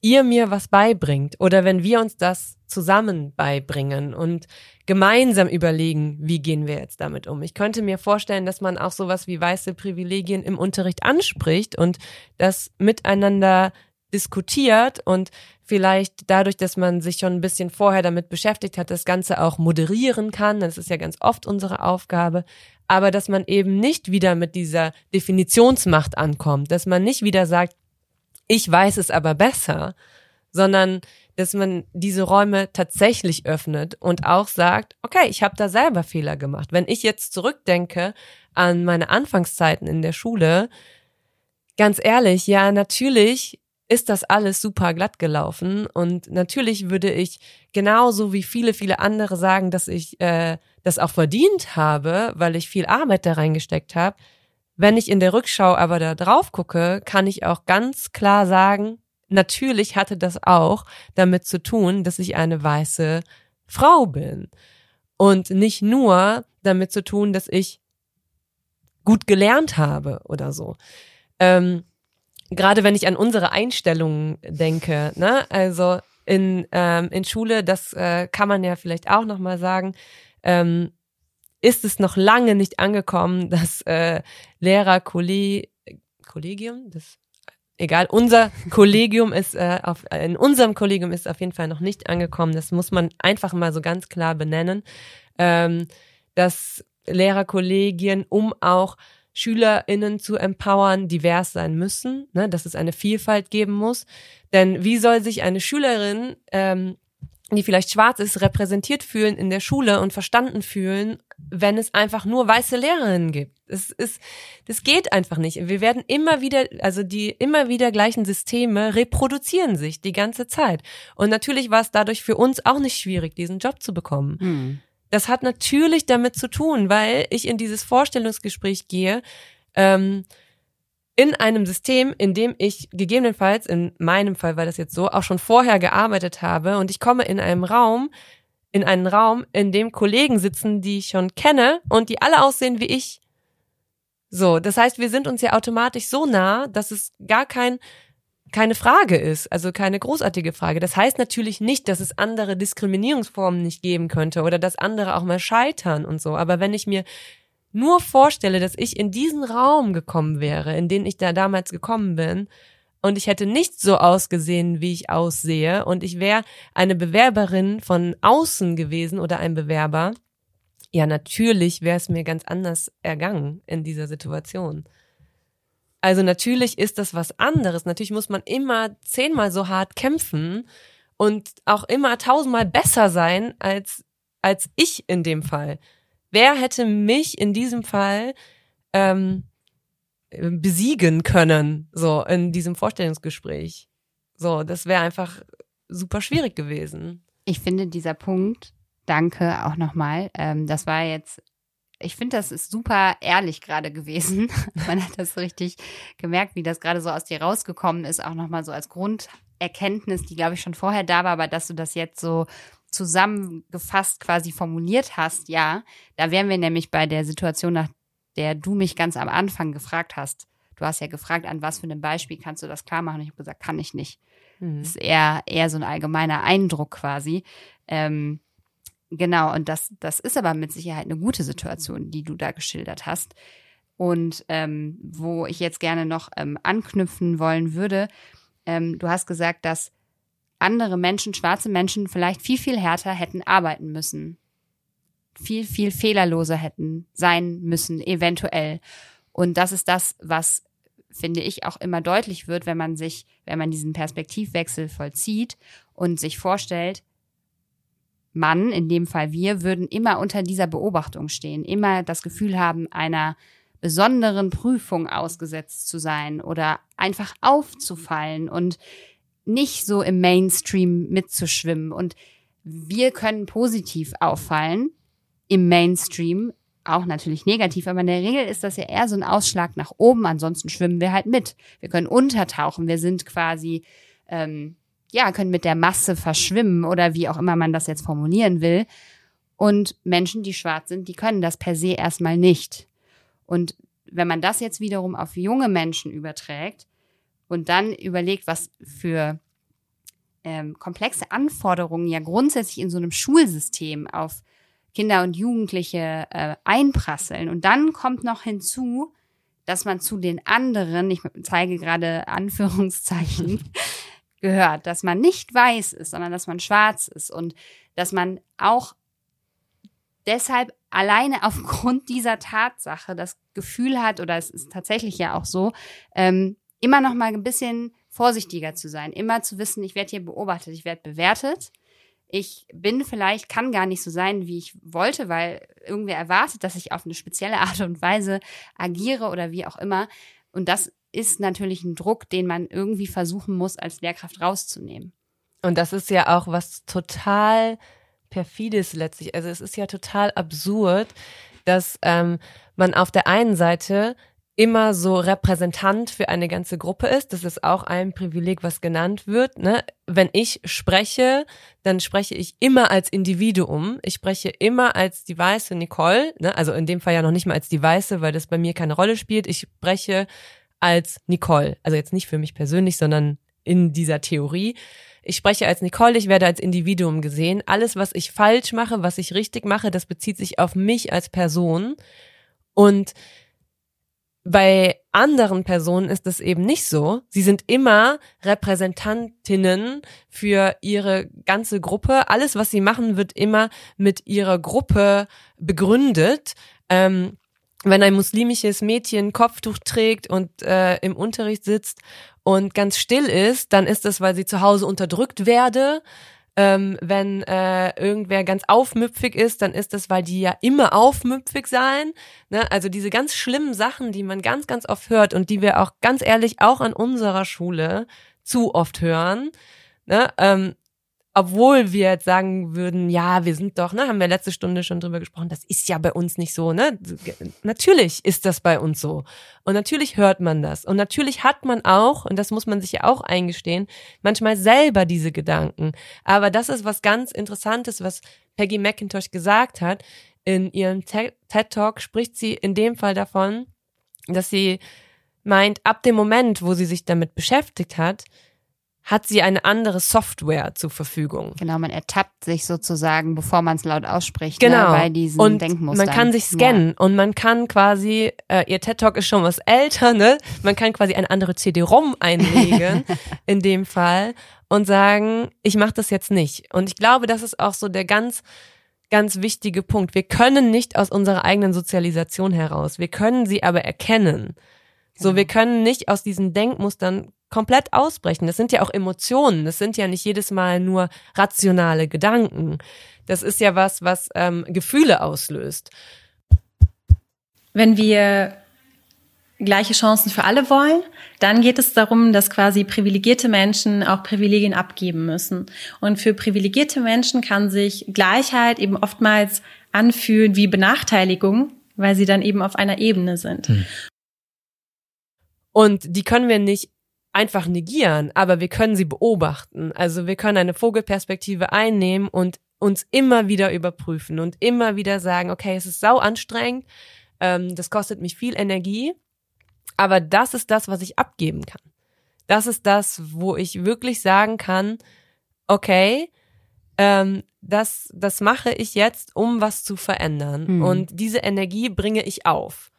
S2: ihr mir was beibringt oder wenn wir uns das zusammen beibringen und gemeinsam überlegen, wie gehen wir jetzt damit um. Ich könnte mir vorstellen, dass man auch sowas wie weiße Privilegien im Unterricht anspricht und das miteinander diskutiert und vielleicht dadurch, dass man sich schon ein bisschen vorher damit beschäftigt hat, das Ganze auch moderieren kann. Das ist ja ganz oft unsere Aufgabe. Aber dass man eben nicht wieder mit dieser Definitionsmacht ankommt, dass man nicht wieder sagt, ich weiß es aber besser, sondern dass man diese Räume tatsächlich öffnet und auch sagt, okay, ich habe da selber Fehler gemacht. Wenn ich jetzt zurückdenke an meine Anfangszeiten in der Schule, ganz ehrlich, ja, natürlich ist das alles super glatt gelaufen und natürlich würde ich genauso wie viele, viele andere sagen, dass ich äh, das auch verdient habe, weil ich viel Arbeit da reingesteckt habe. Wenn ich in der Rückschau aber da drauf gucke, kann ich auch ganz klar sagen, natürlich hatte das auch damit zu tun, dass ich eine weiße Frau bin. Und nicht nur damit zu tun, dass ich gut gelernt habe oder so. Ähm, Gerade wenn ich an unsere Einstellungen denke, ne? Also in, ähm, in Schule, das äh, kann man ja vielleicht auch nochmal sagen, ähm, ist es noch lange nicht angekommen, dass äh, Lehrer, Kolleg Kollegium, das egal, unser Kollegium ist äh, auf, in unserem Kollegium ist auf jeden Fall noch nicht angekommen. Das muss man einfach mal so ganz klar benennen, ähm, dass Lehrerkollegien, um auch SchülerInnen zu empowern, divers sein müssen, ne, dass es eine Vielfalt geben muss. Denn wie soll sich eine Schülerin ähm, die vielleicht schwarz ist, repräsentiert fühlen in der Schule und verstanden fühlen, wenn es einfach nur weiße Lehrerinnen gibt. Das ist, das geht einfach nicht. Wir werden immer wieder, also die immer wieder gleichen Systeme reproduzieren sich die ganze Zeit. Und natürlich war es dadurch für uns auch nicht schwierig, diesen Job zu bekommen. Hm. Das hat natürlich damit zu tun, weil ich in dieses Vorstellungsgespräch gehe, ähm, in einem System, in dem ich gegebenenfalls, in meinem Fall war das jetzt so, auch schon vorher gearbeitet habe und ich komme in einem Raum, in einen Raum, in dem Kollegen sitzen, die ich schon kenne und die alle aussehen wie ich. So, das heißt, wir sind uns ja automatisch so nah, dass es gar kein keine Frage ist, also keine großartige Frage. Das heißt natürlich nicht, dass es andere Diskriminierungsformen nicht geben könnte oder dass andere auch mal scheitern und so. Aber wenn ich mir nur vorstelle, dass ich in diesen Raum gekommen wäre, in den ich da damals gekommen bin, und ich hätte nicht so ausgesehen, wie ich aussehe, und ich wäre eine Bewerberin von außen gewesen oder ein Bewerber, ja, natürlich wäre es mir ganz anders ergangen in dieser Situation. Also natürlich ist das was anderes. Natürlich muss man immer zehnmal so hart kämpfen und auch immer tausendmal besser sein als, als ich in dem Fall wer hätte mich in diesem Fall ähm, besiegen können, so in diesem Vorstellungsgespräch? So, das wäre einfach super schwierig gewesen.
S1: Ich finde dieser Punkt, danke auch nochmal, ähm, das war jetzt ich finde, das ist super ehrlich gerade gewesen. Man hat das richtig gemerkt, wie das gerade so aus dir rausgekommen ist, auch nochmal so als Grunderkenntnis, die, glaube ich, schon vorher da war, aber dass du das jetzt so zusammengefasst quasi formuliert hast, ja, da wären wir nämlich bei der Situation, nach der du mich ganz am Anfang gefragt hast. Du hast ja gefragt, an was für einem Beispiel kannst du das klar machen? Und ich habe gesagt, kann ich nicht. Mhm. Das ist eher, eher so ein allgemeiner Eindruck quasi. Ähm, genau, und das, das ist aber mit Sicherheit eine gute Situation, die du da geschildert hast. Und ähm, wo ich jetzt gerne noch ähm, anknüpfen wollen würde, ähm, du hast gesagt, dass andere Menschen, schwarze Menschen vielleicht viel, viel härter hätten arbeiten müssen. Viel, viel fehlerloser hätten sein müssen, eventuell. Und das ist das, was, finde ich, auch immer deutlich wird, wenn man sich, wenn man diesen Perspektivwechsel vollzieht und sich vorstellt, Mann, in dem Fall wir, würden immer unter dieser Beobachtung stehen, immer das Gefühl haben, einer besonderen Prüfung ausgesetzt zu sein oder einfach aufzufallen und nicht so im Mainstream mitzuschwimmen. Und wir können positiv auffallen im Mainstream, auch natürlich negativ, aber in der Regel ist das ja eher so ein Ausschlag nach oben. Ansonsten schwimmen wir halt mit. Wir können untertauchen. Wir sind quasi, ähm, ja, können mit der Masse verschwimmen oder wie auch immer man das jetzt formulieren will. Und Menschen, die schwarz sind, die können das per se erstmal nicht. Und wenn man das jetzt wiederum auf junge Menschen überträgt, und dann überlegt, was für ähm, komplexe Anforderungen ja grundsätzlich in so einem Schulsystem auf Kinder und Jugendliche äh, einprasseln. Und dann kommt noch hinzu, dass man zu den anderen, ich zeige gerade Anführungszeichen, gehört, dass man nicht weiß ist, sondern dass man schwarz ist und dass man auch deshalb alleine aufgrund dieser Tatsache das Gefühl hat, oder es ist tatsächlich ja auch so, ähm, immer noch mal ein bisschen vorsichtiger zu sein, immer zu wissen, ich werde hier beobachtet, ich werde bewertet. Ich bin vielleicht, kann gar nicht so sein, wie ich wollte, weil irgendwer erwartet, dass ich auf eine spezielle Art und Weise agiere oder wie auch immer. Und das ist natürlich ein Druck, den man irgendwie versuchen muss, als Lehrkraft rauszunehmen.
S2: Und das ist ja auch was total perfides letztlich. Also es ist ja total absurd, dass ähm, man auf der einen Seite immer so Repräsentant für eine ganze Gruppe ist. Das ist auch ein Privileg, was genannt wird. Ne? Wenn ich spreche, dann spreche ich immer als Individuum. Ich spreche immer als die weiße Nicole. Ne? Also in dem Fall ja noch nicht mal als die weiße, weil das bei mir keine Rolle spielt. Ich spreche als Nicole. Also jetzt nicht für mich persönlich, sondern in dieser Theorie. Ich spreche als Nicole, ich werde als Individuum gesehen. Alles, was ich falsch mache, was ich richtig mache, das bezieht sich auf mich als Person. Und bei anderen Personen ist es eben nicht so. Sie sind immer Repräsentantinnen für ihre ganze Gruppe. Alles, was sie machen, wird immer mit ihrer Gruppe begründet. Ähm, wenn ein muslimisches Mädchen Kopftuch trägt und äh, im Unterricht sitzt und ganz still ist, dann ist das, weil sie zu Hause unterdrückt werde ähm, wenn äh, irgendwer ganz aufmüpfig ist, dann ist das, weil die ja immer aufmüpfig sein. Ne? Also diese ganz schlimmen Sachen, die man ganz, ganz oft hört und die wir auch ganz ehrlich auch an unserer Schule zu oft hören. Ne? Ähm, obwohl wir jetzt sagen würden, ja, wir sind doch, ne, haben wir letzte Stunde schon drüber gesprochen, das ist ja bei uns nicht so, ne? Natürlich ist das bei uns so. Und natürlich hört man das. Und natürlich hat man auch, und das muss man sich ja auch eingestehen, manchmal selber diese Gedanken. Aber das ist was ganz Interessantes, was Peggy McIntosh gesagt hat. In ihrem TED Talk spricht sie in dem Fall davon, dass sie meint, ab dem Moment, wo sie sich damit beschäftigt hat, hat sie eine andere Software zur Verfügung.
S1: Genau, man ertappt sich sozusagen, bevor man es laut ausspricht, ne, genau. Ne, bei diesen
S2: und
S1: Denkmustern.
S2: Man kann sich scannen ja. und man kann quasi, äh, ihr TED Talk ist schon was älter, ne? Man kann quasi eine andere CD-ROM einlegen, in dem Fall, und sagen, ich mache das jetzt nicht. Und ich glaube, das ist auch so der ganz ganz wichtige Punkt. Wir können nicht aus unserer eigenen Sozialisation heraus. Wir können sie aber erkennen. So, wir genau. können nicht aus diesen Denkmustern komplett ausbrechen. Das sind ja auch Emotionen. Das sind ja nicht jedes Mal nur rationale Gedanken. Das ist ja was, was ähm, Gefühle auslöst.
S4: Wenn wir gleiche Chancen für alle wollen, dann geht es darum, dass quasi privilegierte Menschen auch Privilegien abgeben müssen. Und für privilegierte Menschen kann sich Gleichheit eben oftmals anfühlen wie Benachteiligung, weil sie dann eben auf einer Ebene sind. Hm.
S2: Und die können wir nicht einfach negieren, aber wir können sie beobachten. Also wir können eine Vogelperspektive einnehmen und uns immer wieder überprüfen und immer wieder sagen, okay, es ist sau anstrengend, ähm, das kostet mich viel Energie, aber das ist das, was ich abgeben kann. Das ist das, wo ich wirklich sagen kann, okay, ähm, das, das mache ich jetzt, um was zu verändern. Mhm. Und diese Energie bringe ich auf.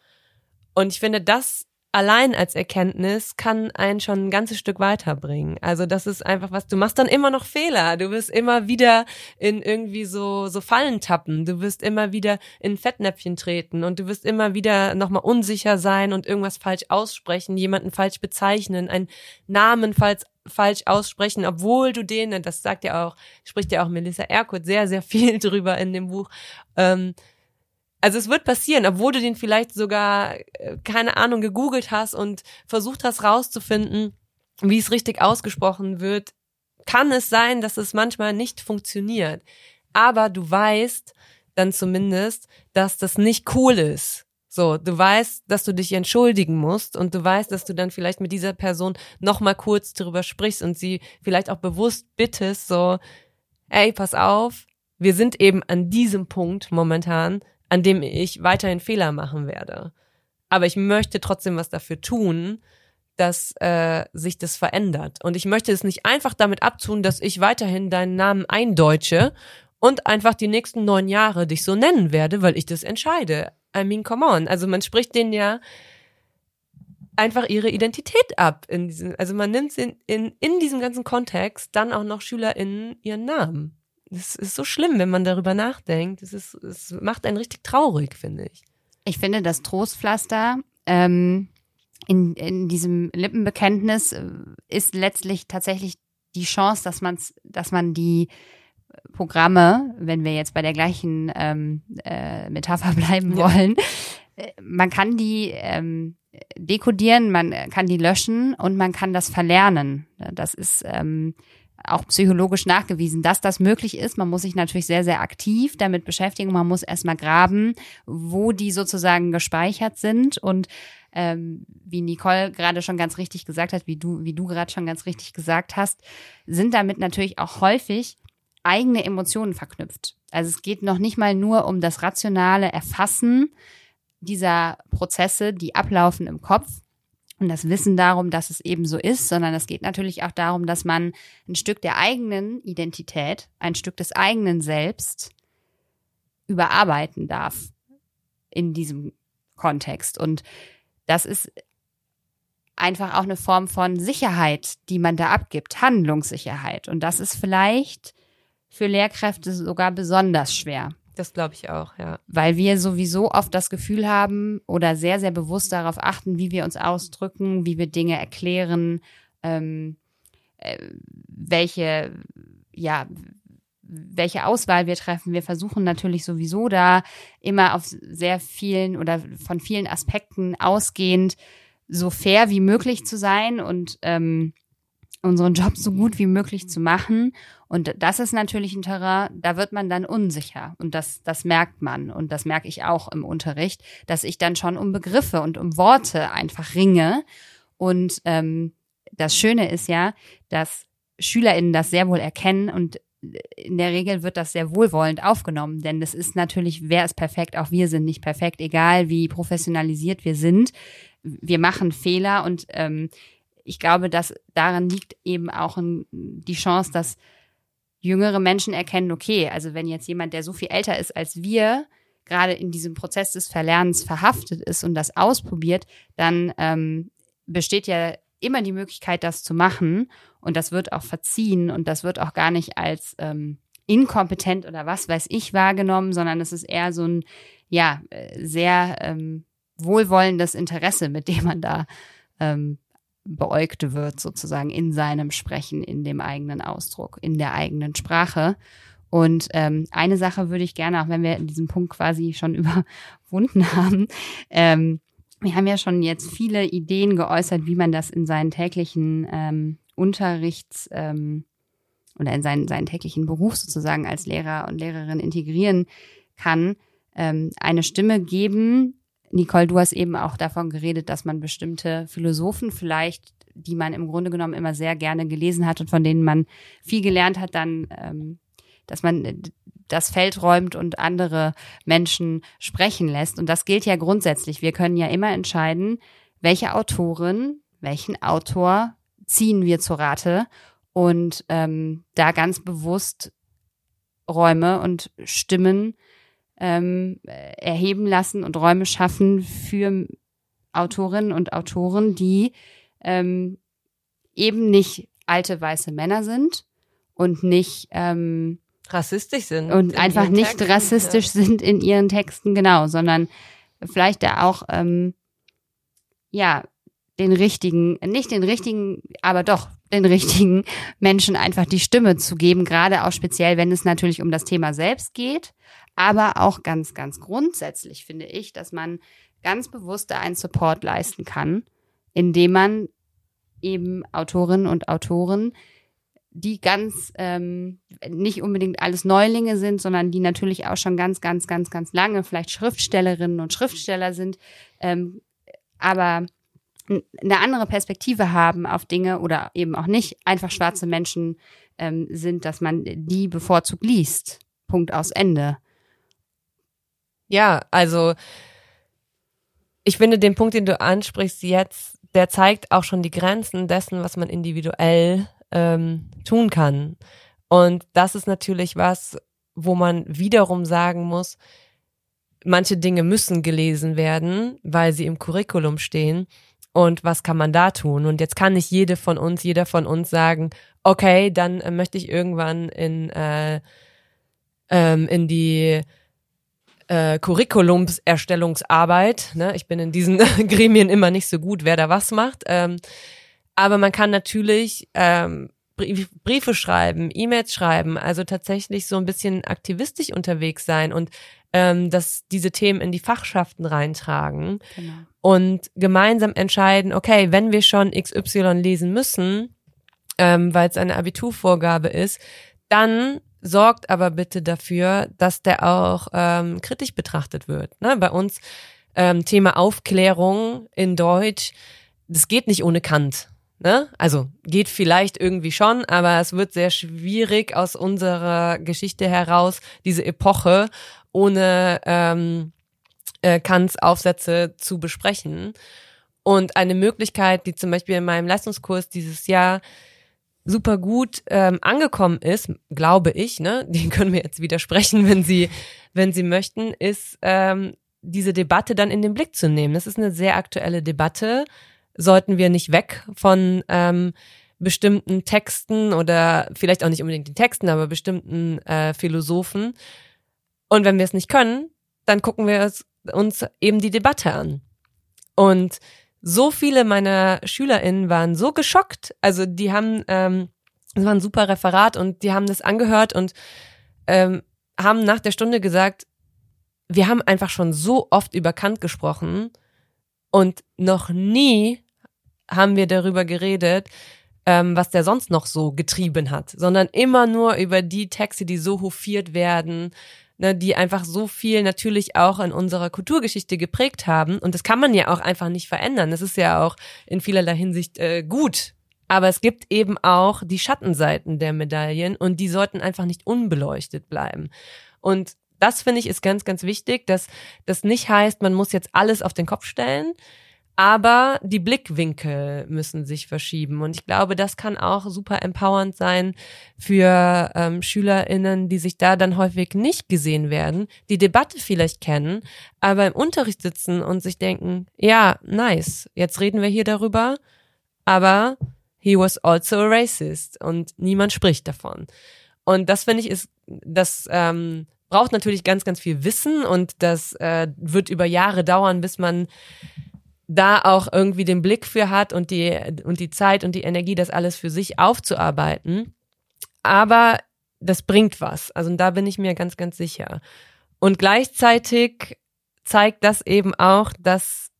S2: Und ich finde, das allein als Erkenntnis kann einen schon ein ganzes Stück weiterbringen. Also das ist einfach was, du machst dann immer noch Fehler, du wirst immer wieder in irgendwie so, so Fallen tappen, du wirst immer wieder in Fettnäpfchen treten und du wirst immer wieder nochmal unsicher sein und irgendwas falsch aussprechen, jemanden falsch bezeichnen, einen Namen falsch falsch aussprechen, obwohl du den, das sagt ja auch, spricht ja auch Melissa Erkurt sehr, sehr viel drüber in dem Buch, ähm, also es wird passieren, obwohl du den vielleicht sogar, äh, keine Ahnung, gegoogelt hast und versucht hast rauszufinden, wie es richtig ausgesprochen wird, kann es sein, dass es manchmal nicht funktioniert. Aber du weißt dann zumindest, dass das nicht cool ist. So, du weißt, dass du dich entschuldigen musst und du weißt, dass du dann vielleicht mit dieser Person nochmal kurz darüber sprichst und sie vielleicht auch bewusst bittest, so, ey, pass auf, wir sind eben an diesem Punkt momentan, an dem ich weiterhin Fehler machen werde. Aber ich möchte trotzdem was dafür tun, dass äh, sich das verändert. Und ich möchte es nicht einfach damit abtun, dass ich weiterhin deinen Namen eindeutsche und einfach die nächsten neun Jahre dich so nennen werde, weil ich das entscheide. I mean, come on. Also man spricht denen ja einfach ihre Identität ab. Diesem, also man nimmt in, in, in diesem ganzen Kontext dann auch noch SchülerInnen ihren Namen. Das ist so schlimm, wenn man darüber nachdenkt. Es, ist, es macht einen richtig traurig, finde ich.
S1: Ich finde, das Trostpflaster ähm, in, in diesem Lippenbekenntnis äh, ist letztlich tatsächlich die Chance, dass, man's, dass man die Programme, wenn wir jetzt bei der gleichen ähm, äh, Metapher bleiben ja. wollen, äh, man kann die ähm, dekodieren, man kann die löschen und man kann das verlernen. Das ist ähm, auch psychologisch nachgewiesen, dass das möglich ist. Man muss sich natürlich sehr, sehr aktiv damit beschäftigen. Man muss erstmal graben, wo die sozusagen gespeichert sind. Und ähm, wie Nicole gerade schon ganz richtig gesagt hat, wie du, wie du gerade schon ganz richtig gesagt hast, sind damit natürlich auch häufig eigene Emotionen verknüpft. Also es geht noch nicht mal nur um das rationale Erfassen dieser Prozesse, die ablaufen im Kopf und das Wissen darum, dass es eben so ist, sondern es geht natürlich auch darum, dass man ein Stück der eigenen Identität, ein Stück des eigenen Selbst überarbeiten darf in diesem Kontext. Und das ist einfach auch eine Form von Sicherheit, die man da abgibt, Handlungssicherheit. Und das ist vielleicht für Lehrkräfte sogar besonders schwer.
S2: Das glaube ich auch, ja.
S1: Weil wir sowieso oft das Gefühl haben oder sehr, sehr bewusst darauf achten, wie wir uns ausdrücken, wie wir Dinge erklären, ähm, äh, welche, ja, welche Auswahl wir treffen. Wir versuchen natürlich sowieso da immer auf sehr vielen oder von vielen Aspekten ausgehend so fair wie möglich zu sein und ähm, unseren Job so gut wie möglich zu machen. Und das ist natürlich ein Terrain, da wird man dann unsicher. Und das, das merkt man. Und das merke ich auch im Unterricht, dass ich dann schon um Begriffe und um Worte einfach ringe. Und ähm, das Schöne ist ja, dass SchülerInnen das sehr wohl erkennen und in der Regel wird das sehr wohlwollend aufgenommen, denn das ist natürlich, wer ist perfekt, auch wir sind nicht perfekt, egal wie professionalisiert wir sind. Wir machen Fehler und ähm, ich glaube, dass daran liegt eben auch die Chance, dass jüngere Menschen erkennen, okay, also wenn jetzt jemand, der so viel älter ist als wir, gerade in diesem Prozess des Verlernens verhaftet ist und das ausprobiert, dann ähm, besteht ja immer die Möglichkeit, das zu machen. Und das wird auch verziehen und das wird auch gar nicht als ähm, inkompetent oder was weiß ich wahrgenommen, sondern es ist eher so ein, ja, äh, sehr ähm, wohlwollendes Interesse, mit dem man da ähm, beäugt wird, sozusagen in seinem Sprechen, in dem eigenen Ausdruck, in der eigenen Sprache. Und ähm, eine Sache würde ich gerne, auch wenn wir diesen Punkt quasi schon überwunden haben, ähm, wir haben ja schon jetzt viele Ideen geäußert, wie man das in seinen täglichen ähm, Unterrichts ähm, oder in seinen, seinen täglichen Beruf sozusagen als Lehrer und Lehrerin integrieren kann, ähm, eine Stimme geben, Nicole, du hast eben auch davon geredet, dass man bestimmte Philosophen vielleicht, die man im Grunde genommen immer sehr gerne gelesen hat und von denen man viel gelernt hat, dann, ähm, dass man das Feld räumt und andere Menschen sprechen lässt. Und das gilt ja grundsätzlich. Wir können ja immer entscheiden, welche Autorin, welchen Autor ziehen wir zu Rate und ähm, da ganz bewusst Räume und Stimmen ähm, erheben lassen und Räume schaffen für Autorinnen und Autoren, die ähm, eben nicht alte weiße Männer sind und nicht ähm,
S2: rassistisch sind
S1: und einfach nicht Texten, rassistisch ja. sind in ihren Texten genau, sondern vielleicht da auch ähm, ja den richtigen, nicht den richtigen, aber doch den richtigen Menschen einfach die Stimme zu geben, gerade auch speziell, wenn es natürlich um das Thema selbst geht, aber auch ganz, ganz grundsätzlich finde ich, dass man ganz bewusst einen Support leisten kann, indem man eben Autorinnen und Autoren, die ganz ähm, nicht unbedingt alles Neulinge sind, sondern die natürlich auch schon ganz, ganz, ganz, ganz lange vielleicht Schriftstellerinnen und Schriftsteller sind, ähm, aber eine andere Perspektive haben auf Dinge oder eben auch nicht einfach schwarze Menschen ähm, sind, dass man die bevorzugt liest. Punkt aus Ende.
S2: Ja, also ich finde den Punkt, den du ansprichst jetzt, der zeigt auch schon die Grenzen dessen, was man individuell ähm, tun kann. Und das ist natürlich was, wo man wiederum sagen muss, manche Dinge müssen gelesen werden, weil sie im Curriculum stehen. Und was kann man da tun? Und jetzt kann nicht jede von uns, jeder von uns sagen, okay, dann äh, möchte ich irgendwann in, äh, ähm, in die äh, Curriculumserstellungsarbeit. Ne? Ich bin in diesen Gremien immer nicht so gut, wer da was macht. Ähm, aber man kann natürlich ähm, Briefe schreiben, E-Mails schreiben, also tatsächlich so ein bisschen aktivistisch unterwegs sein und ähm, dass diese Themen in die Fachschaften reintragen genau. und gemeinsam entscheiden, okay, wenn wir schon XY lesen müssen, ähm, weil es eine Abiturvorgabe ist, dann sorgt aber bitte dafür, dass der auch ähm, kritisch betrachtet wird. Ne? Bei uns ähm, Thema Aufklärung in Deutsch, das geht nicht ohne Kant. Ne? Also geht vielleicht irgendwie schon, aber es wird sehr schwierig aus unserer Geschichte heraus, diese Epoche ohne ähm, äh, Kants Aufsätze zu besprechen. Und eine Möglichkeit, die zum Beispiel in meinem Leistungskurs dieses Jahr super gut ähm, angekommen ist, glaube ich, ne, die können wir jetzt widersprechen, wenn sie, wenn sie möchten, ist ähm, diese Debatte dann in den Blick zu nehmen. Das ist eine sehr aktuelle Debatte sollten wir nicht weg von ähm, bestimmten Texten oder vielleicht auch nicht unbedingt den Texten, aber bestimmten äh, Philosophen. Und wenn wir es nicht können, dann gucken wir uns eben die Debatte an. Und so viele meiner SchülerInnen waren so geschockt. Also die haben, ähm, das war ein super Referat und die haben das angehört und ähm, haben nach der Stunde gesagt, wir haben einfach schon so oft über Kant gesprochen und noch nie haben wir darüber geredet, ähm, was der sonst noch so getrieben hat, sondern immer nur über die Texte, die so hofiert werden, ne, die einfach so viel natürlich auch in unserer Kulturgeschichte geprägt haben. Und das kann man ja auch einfach nicht verändern. Das ist ja auch in vielerlei Hinsicht äh, gut. Aber es gibt eben auch die Schattenseiten der Medaillen und die sollten einfach nicht unbeleuchtet bleiben. Und das finde ich ist ganz, ganz wichtig, dass das nicht heißt, man muss jetzt alles auf den Kopf stellen, aber die Blickwinkel müssen sich verschieben. Und ich glaube, das kann auch super empowernd sein für ähm, SchülerInnen, die sich da dann häufig nicht gesehen werden, die Debatte vielleicht kennen, aber im Unterricht sitzen und sich denken, ja, nice, jetzt reden wir hier darüber, aber he was also a racist und niemand spricht davon. Und das finde ich ist, das ähm, braucht natürlich ganz, ganz viel Wissen und das äh, wird über Jahre dauern, bis man da auch irgendwie den Blick für hat und die, und die Zeit und die Energie, das alles für sich aufzuarbeiten. Aber das bringt was. Also da bin ich mir ganz, ganz sicher. Und gleichzeitig zeigt das eben auch, dass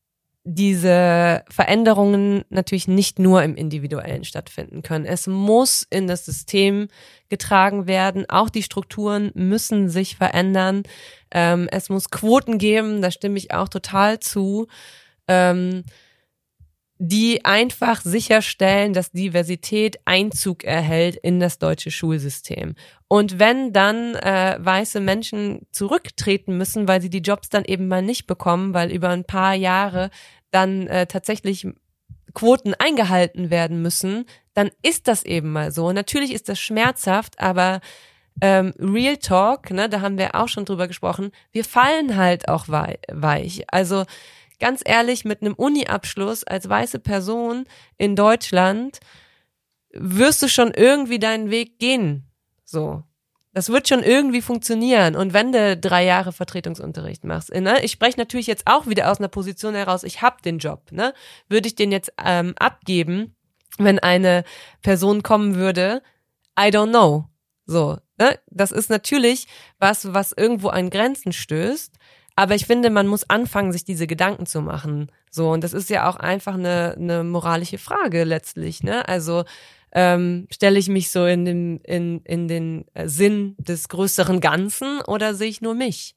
S2: diese Veränderungen natürlich nicht nur im Individuellen stattfinden können. Es muss in das System getragen werden. Auch die Strukturen müssen sich verändern. Ähm, es muss Quoten geben, da stimme ich auch total zu ähm, die einfach sicherstellen, dass Diversität Einzug erhält in das deutsche Schulsystem. Und wenn dann äh, weiße Menschen zurücktreten müssen, weil sie die Jobs dann eben mal nicht bekommen, weil über ein paar Jahre dann äh, tatsächlich Quoten eingehalten werden müssen, dann ist das eben mal so. Natürlich ist das schmerzhaft, aber ähm, Real Talk, ne, da haben wir auch schon drüber gesprochen, wir fallen halt auch weich. Also ganz ehrlich, mit einem Uni-Abschluss als weiße Person in Deutschland wirst du schon irgendwie deinen Weg gehen. So. Das wird schon irgendwie funktionieren. Und wenn du drei Jahre Vertretungsunterricht machst, ne? ich spreche natürlich jetzt auch wieder aus einer Position heraus, ich habe den Job, ne? Würde ich den jetzt ähm, abgeben, wenn eine Person kommen würde? I don't know. So, ne? Das ist natürlich was, was irgendwo an Grenzen stößt. Aber ich finde, man muss anfangen, sich diese Gedanken zu machen. So, und das ist ja auch einfach eine, eine moralische Frage letztlich, ne? Also ähm, stelle ich mich so in den, in, in den äh, Sinn des größeren Ganzen oder sehe ich nur mich?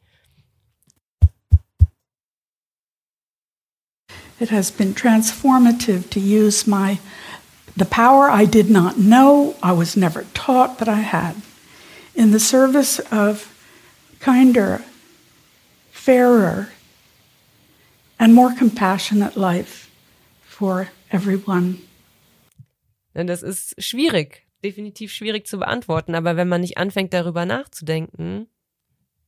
S6: It has been transformative to use my the power I did not know, I was never taught that I had, in the service of kinder fairer, and more compassionate life for everyone.
S2: Das ist schwierig, definitiv schwierig zu beantworten. Aber wenn man nicht anfängt, darüber nachzudenken,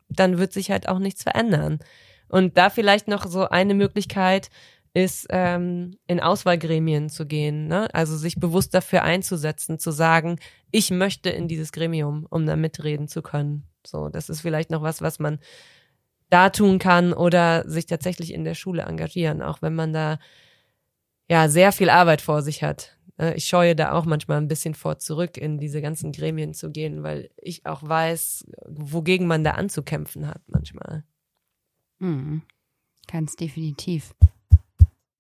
S2: dann wird sich halt auch nichts verändern. Und da vielleicht noch so eine Möglichkeit ist, ähm, in Auswahlgremien zu gehen, ne? also sich bewusst dafür einzusetzen, zu sagen, ich möchte in dieses Gremium, um da mitreden zu können. So, das ist vielleicht noch was, was man da tun kann oder sich tatsächlich in der Schule engagieren, auch wenn man da ja sehr viel Arbeit vor sich hat. Äh, ich scheue da auch manchmal ein bisschen vor zurück, in diese ganzen Gremien zu gehen, weil ich auch weiß, wogegen man da anzukämpfen hat manchmal.
S1: Mhm. Ganz definitiv.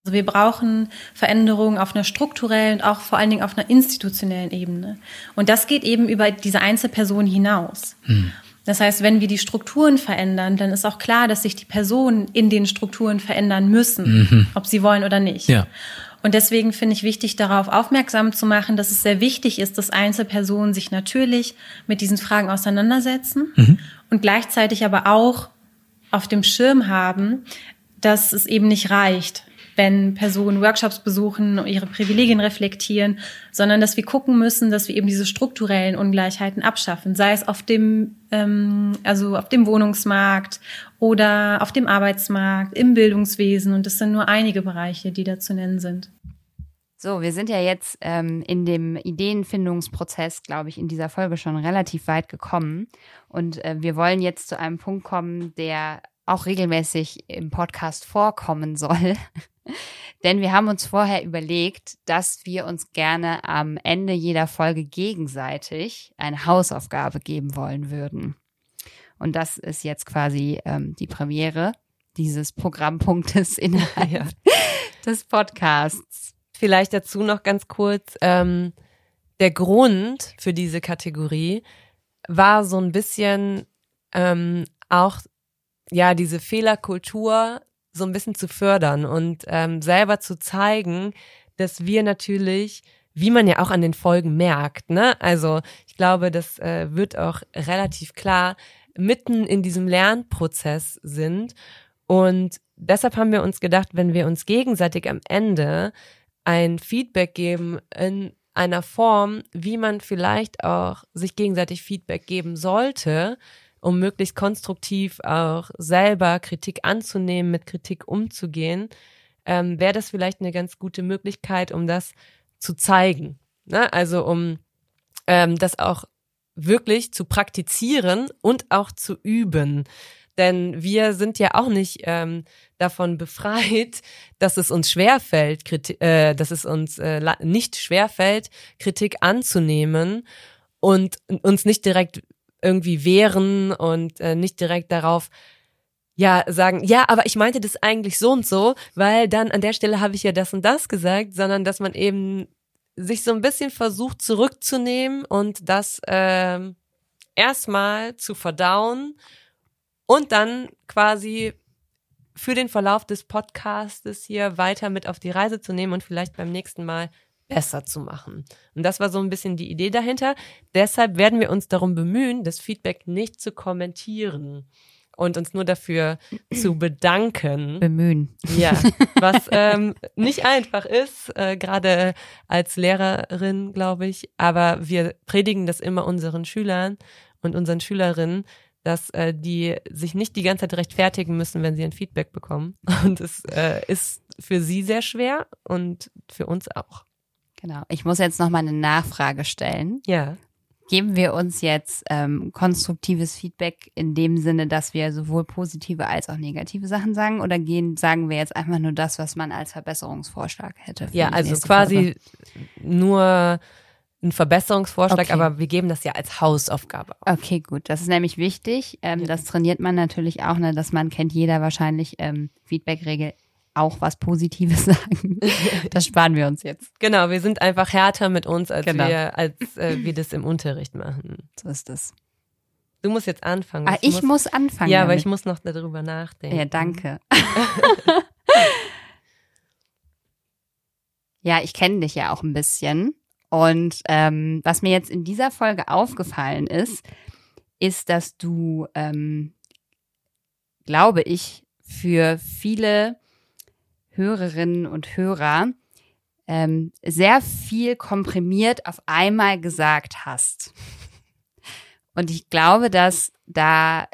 S4: Also wir brauchen Veränderungen auf einer strukturellen und auch vor allen Dingen auf einer institutionellen Ebene. Und das geht eben über diese Einzelperson hinaus. Hm. Das heißt, wenn wir die Strukturen verändern, dann ist auch klar, dass sich die Personen in den Strukturen verändern müssen, mhm. ob sie wollen oder nicht. Ja. Und deswegen finde ich wichtig, darauf aufmerksam zu machen, dass es sehr wichtig ist, dass Einzelpersonen sich natürlich mit diesen Fragen auseinandersetzen mhm. und gleichzeitig aber auch auf dem Schirm haben, dass es eben nicht reicht, wenn Personen Workshops besuchen, und ihre Privilegien reflektieren, sondern dass wir gucken müssen, dass wir eben diese strukturellen Ungleichheiten abschaffen, sei es auf dem, ähm, also auf dem Wohnungsmarkt oder auf dem Arbeitsmarkt, im Bildungswesen. Und das sind nur einige Bereiche, die da zu nennen sind.
S1: So, wir sind ja jetzt ähm, in dem Ideenfindungsprozess, glaube ich, in dieser Folge schon relativ weit gekommen. Und äh, wir wollen jetzt zu einem Punkt kommen, der auch regelmäßig im Podcast vorkommen soll. Denn wir haben uns vorher überlegt, dass wir uns gerne am Ende jeder Folge gegenseitig eine Hausaufgabe geben wollen würden. Und das ist jetzt quasi ähm, die Premiere dieses Programmpunktes innerhalb ja. des Podcasts.
S2: Vielleicht dazu noch ganz kurz, ähm, der Grund für diese Kategorie war so ein bisschen ähm, auch ja diese Fehlerkultur so ein bisschen zu fördern und ähm, selber zu zeigen, dass wir natürlich, wie man ja auch an den Folgen merkt, ne? Also ich glaube, das äh, wird auch relativ klar, mitten in diesem Lernprozess sind. Und deshalb haben wir uns gedacht, wenn wir uns gegenseitig am Ende ein Feedback geben in einer Form, wie man vielleicht auch sich gegenseitig Feedback geben sollte, um möglichst konstruktiv auch selber Kritik anzunehmen, mit Kritik umzugehen, ähm, wäre das vielleicht eine ganz gute Möglichkeit, um das zu zeigen. Ne? Also um ähm, das auch wirklich zu praktizieren und auch zu üben. Denn wir sind ja auch nicht ähm, davon befreit, dass es uns schwerfällt, Kritik, äh, dass es uns äh, nicht schwerfällt, Kritik anzunehmen und uns nicht direkt irgendwie wehren und äh, nicht direkt darauf ja sagen, ja, aber ich meinte das eigentlich so und so, weil dann an der Stelle habe ich ja das und das gesagt, sondern dass man eben sich so ein bisschen versucht zurückzunehmen und das äh, erstmal zu verdauen und dann quasi für den Verlauf des Podcastes hier weiter mit auf die Reise zu nehmen und vielleicht beim nächsten Mal besser zu machen. Und das war so ein bisschen die Idee dahinter. Deshalb werden wir uns darum bemühen, das Feedback nicht zu kommentieren und uns nur dafür zu bedanken.
S1: Bemühen.
S2: Ja, was ähm, nicht einfach ist, äh, gerade als Lehrerin, glaube ich. Aber wir predigen das immer unseren Schülern und unseren Schülerinnen, dass äh, die sich nicht die ganze Zeit rechtfertigen müssen, wenn sie ein Feedback bekommen. Und es äh, ist für sie sehr schwer und für uns auch.
S1: Genau. Ich muss jetzt noch mal eine Nachfrage stellen.
S2: Ja.
S1: Geben wir uns jetzt ähm, konstruktives Feedback in dem Sinne, dass wir sowohl positive als auch negative Sachen sagen? Oder gehen, sagen wir jetzt einfach nur das, was man als Verbesserungsvorschlag hätte?
S2: Ja, also quasi Folge? nur ein Verbesserungsvorschlag, okay. aber wir geben das ja als Hausaufgabe.
S1: Auf. Okay, gut. Das ist nämlich wichtig. Ähm, ja. Das trainiert man natürlich auch, ne, dass man kennt jeder wahrscheinlich ähm, Feedback-Regel auch was Positives sagen. Das sparen wir uns jetzt.
S2: Genau, wir sind einfach härter mit uns, als genau. wir, als äh, wir das im Unterricht machen.
S1: So ist es.
S2: Du musst jetzt anfangen.
S1: Ah, ich muss, muss anfangen.
S2: Ja, damit. aber ich muss noch darüber nachdenken.
S1: Ja, danke. ja, ich kenne dich ja auch ein bisschen. Und ähm, was mir jetzt in dieser Folge aufgefallen ist, ist, dass du, ähm, glaube ich, für viele Hörerinnen und Hörer ähm, sehr viel komprimiert auf einmal gesagt hast. Und ich glaube, dass da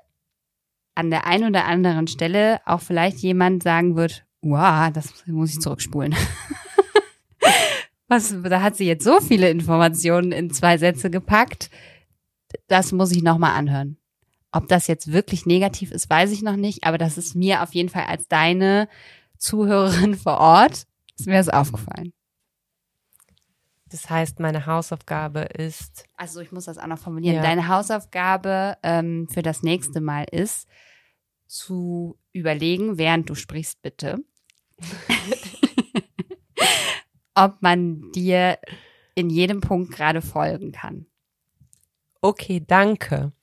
S1: an der einen oder anderen Stelle auch vielleicht jemand sagen wird, wow, das muss ich zurückspulen. Was, da hat sie jetzt so viele Informationen in zwei Sätze gepackt. Das muss ich nochmal anhören. Ob das jetzt wirklich negativ ist, weiß ich noch nicht, aber das ist mir auf jeden Fall als deine Zuhörerin vor Ort, ist mir das aufgefallen.
S2: Das heißt, meine Hausaufgabe ist.
S1: Also ich muss das auch noch formulieren.
S2: Ja.
S1: Deine Hausaufgabe ähm, für das nächste Mal ist, zu überlegen, während du sprichst, bitte, ob man dir in jedem Punkt gerade folgen kann.
S2: Okay, danke.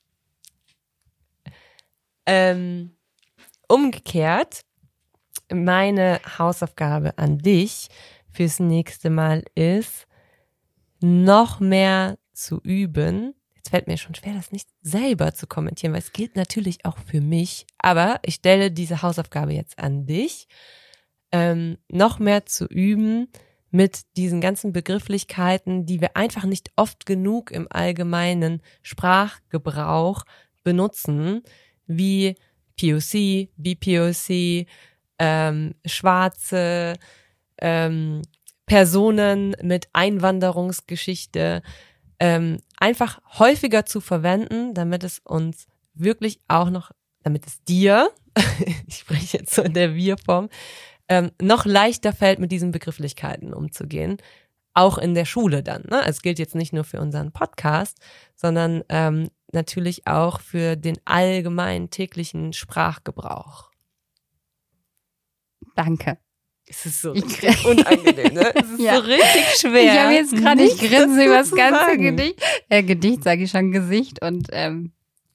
S2: Ähm, umgekehrt, meine Hausaufgabe an dich fürs nächste Mal ist, noch mehr zu üben. Jetzt fällt mir schon schwer, das nicht selber zu kommentieren, weil es gilt natürlich auch für mich. Aber ich stelle diese Hausaufgabe jetzt an dich, ähm, noch mehr zu üben mit diesen ganzen Begrifflichkeiten, die wir einfach nicht oft genug im allgemeinen Sprachgebrauch benutzen, wie POC, BPOC, ähm, Schwarze, ähm, Personen mit Einwanderungsgeschichte ähm, einfach häufiger zu verwenden, damit es uns wirklich auch noch, damit es dir, ich spreche jetzt so in der Wir-Form, ähm, noch leichter fällt, mit diesen Begrifflichkeiten umzugehen. Auch in der Schule dann. Ne? Es gilt jetzt nicht nur für unseren Podcast, sondern ähm, natürlich auch für den allgemeinen täglichen Sprachgebrauch.
S1: Danke.
S2: Es ist so
S1: Ich-
S2: richtig unangenehm, ne? Es ist
S1: Ja.
S2: so richtig schwer.
S1: Ich habe jetzt gerade, ich grinse über das ganze
S2: sagen.
S1: Gedicht. Äh, Gedicht sage ich schon Gesicht und ähm,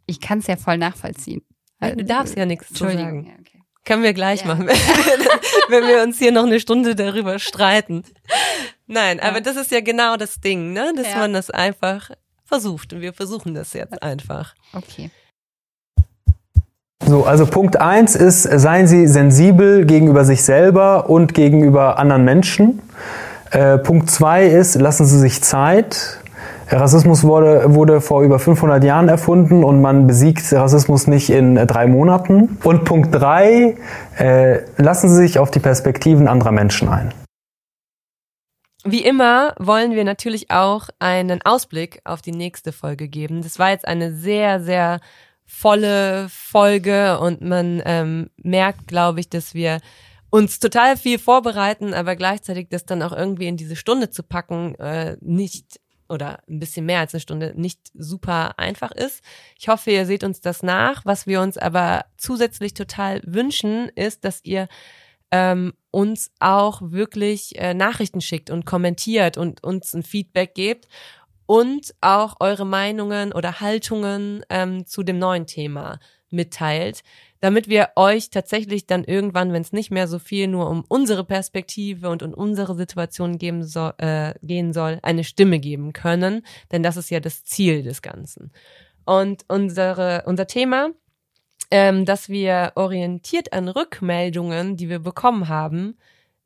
S1: ich kann es ja voll nachvollziehen.
S2: Nein, Du darfst ja nichts zu sagen.
S1: Ja, okay.
S2: Können wir gleich
S1: Ja.
S2: machen, wenn wir uns hier noch eine Stunde darüber streiten. Nein, aber das ist ja genau das Ding, ne? Dass man das einfach versucht. Und wir versuchen das jetzt einfach.
S1: okay.
S3: So, also Punkt eins ist, seien Sie sensibel gegenüber sich selber und gegenüber anderen Menschen. Äh, Punkt zwei ist, lassen Sie sich Zeit. Rassismus wurde, wurde vor über 500 Jahren erfunden und man besiegt Rassismus nicht in drei Monaten. Und Punkt drei, äh, lassen Sie sich auf die Perspektiven anderer Menschen ein.
S2: Wie immer wollen wir natürlich auch einen Ausblick auf die nächste Folge geben. Das war jetzt eine sehr, sehr volle Folge und man ähm, merkt, glaube ich, dass wir uns total viel vorbereiten, aber gleichzeitig das dann auch irgendwie in diese Stunde zu packen, äh, nicht oder ein bisschen mehr als eine Stunde nicht super einfach ist. Ich hoffe, ihr seht uns das nach. Was wir uns aber zusätzlich total wünschen, ist, dass ihr ähm, uns auch wirklich äh, Nachrichten schickt und kommentiert und uns ein Feedback gebt und auch eure Meinungen oder Haltungen ähm, zu dem neuen Thema mitteilt, damit wir euch tatsächlich dann irgendwann, wenn es nicht mehr so viel nur um unsere Perspektive und um unsere Situation geben soll, äh, gehen soll, eine Stimme geben können, denn das ist ja das Ziel des Ganzen. Und unsere, unser Thema ähm, dass wir orientiert an Rückmeldungen, die wir bekommen haben,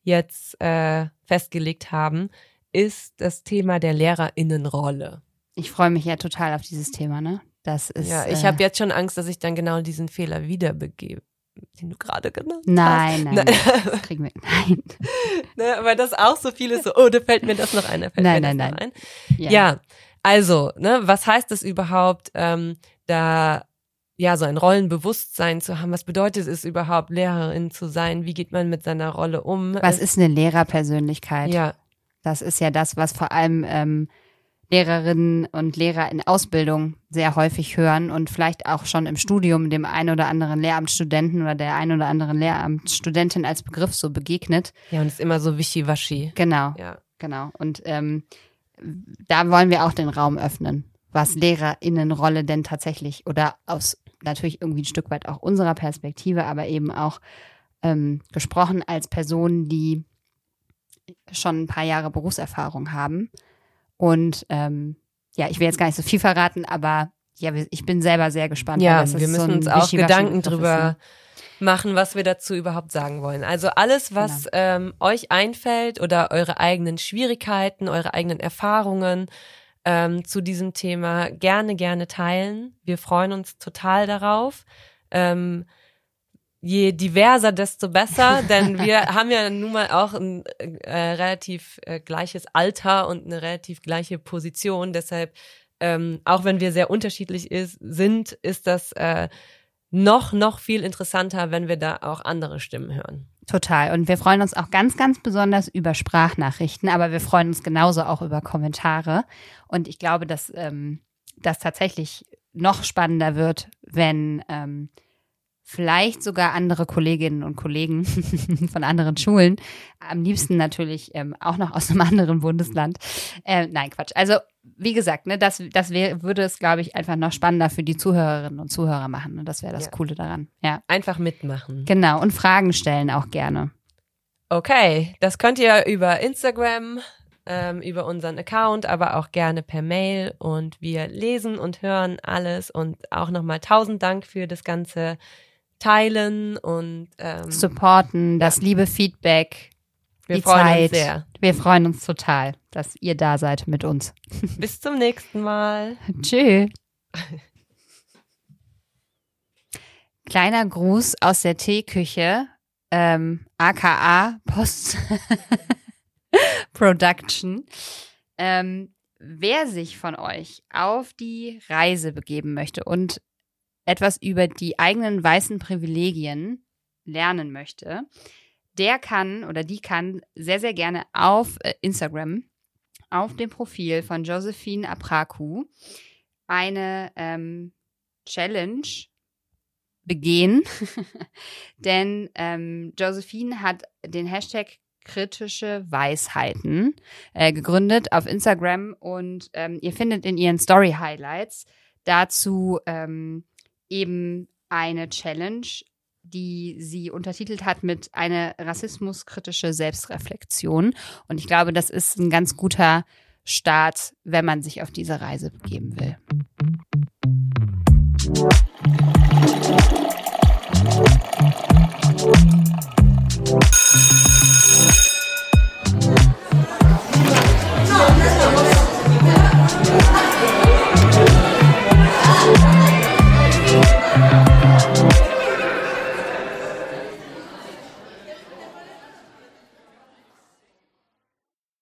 S2: jetzt äh, festgelegt haben, ist das Thema der Lehrerinnenrolle.
S1: Ich freue mich ja total auf dieses Thema, ne? Das ist.
S2: Ja, ich
S1: äh,
S2: habe jetzt schon Angst, dass ich dann genau diesen Fehler wieder begebe, den du gerade genannt
S1: Nein,
S2: hast.
S1: nein, nein. Das kriegen wir. Nein.
S2: ne, aber das auch so viel ist so, oh, da fällt mir das noch ein, da fällt
S1: Nein,
S2: mir das
S1: nein,
S2: noch
S1: nein.
S2: ein. Ja. also, ne, was heißt es überhaupt, ähm, da ja so ein Rollenbewusstsein zu haben? Was bedeutet es überhaupt, Lehrerin zu sein? Wie geht man mit seiner Rolle um?
S1: Was ist eine Lehrerpersönlichkeit?
S2: ja,
S1: Das ist ja das, was vor allem ähm, Lehrerinnen und Lehrer in Ausbildung sehr häufig hören und vielleicht auch schon im Studium dem einen oder anderen Lehramtsstudenten oder der einen oder anderen Lehramtsstudentin als Begriff so begegnet.
S2: ja, und es ist immer so wischiwaschi.
S1: Genau,
S2: Ja.
S1: genau. Und ähm, da wollen wir auch den Raum öffnen, was LehrerInnenrolle denn tatsächlich oder aus natürlich irgendwie ein Stück weit auch unserer Perspektive, aber eben auch ähm, gesprochen als Personen, die schon ein paar Jahre Berufserfahrung haben. Und ähm, ja, ich will jetzt gar nicht so viel verraten, aber ja, ich bin selber sehr gespannt.
S2: Ja,
S1: das
S2: wir
S1: ist so
S2: müssen
S1: ein
S2: uns auch Gedanken drüber machen, was wir dazu überhaupt sagen wollen. Also alles, was
S1: Genau.
S2: ähm, euch einfällt oder eure eigenen Schwierigkeiten, eure eigenen Erfahrungen ähm, zu diesem Thema gerne, gerne teilen. Wir freuen uns total darauf. Ähm, je diverser, desto besser, denn wir haben ja nun mal auch ein äh, relativ äh, gleiches Alter und eine relativ gleiche Position. Deshalb, ähm, auch wenn wir sehr unterschiedlich ist, sind, ist das äh, noch, noch viel interessanter, wenn wir da auch andere Stimmen hören.
S1: Total. Und wir freuen uns auch ganz, ganz besonders über Sprachnachrichten, aber wir freuen uns genauso auch über Kommentare. Und ich glaube, dass ähm, das tatsächlich noch spannender wird, wenn ähm, vielleicht sogar andere Kolleginnen und Kollegen von anderen Schulen, am liebsten natürlich ähm, auch noch aus einem anderen Bundesland. Äh, nein, Quatsch. Also wie gesagt, ne, das, das wär, würde es, glaube ich, einfach noch spannender für die Zuhörerinnen und Zuhörer machen. Und das wäre das
S2: Ja.
S1: Coole daran. Ja,
S2: Einfach mitmachen.
S1: genau. Und Fragen stellen auch gerne.
S2: Okay, das könnt ihr über Instagram, ähm, über unseren Account, aber auch gerne per Mail und wir lesen und hören alles und auch nochmal tausend Dank für das ganze Teilen und ähm,
S1: supporten, das liebe Feedback,
S2: wir
S1: die
S2: freuen
S1: Zeit.
S2: uns sehr.
S1: Wir freuen uns total, dass ihr da seid mit uns.
S2: Bis zum nächsten Mal.
S1: Tschüss. Kleiner Gruß aus der Teeküche, ähm, aka Post Production. Ähm, wer sich von euch auf die Reise begeben möchte und etwas über die eigenen weißen Privilegien lernen möchte, der kann oder die kann sehr, sehr gerne auf äh, Instagram, auf dem Profil von Josephine Apraku, eine ähm, Challenge begehen. Denn ähm, Josephine hat den Hashtag kritische Weisheiten äh, gegründet auf Instagram und ähm, ihr findet in ihren Story Highlights dazu ähm, eben eine Challenge, die sie untertitelt hat mit eine rassismuskritische Selbstreflexion. Und ich glaube, das ist ein ganz guter Start, wenn man sich auf diese Reise begeben will. Musik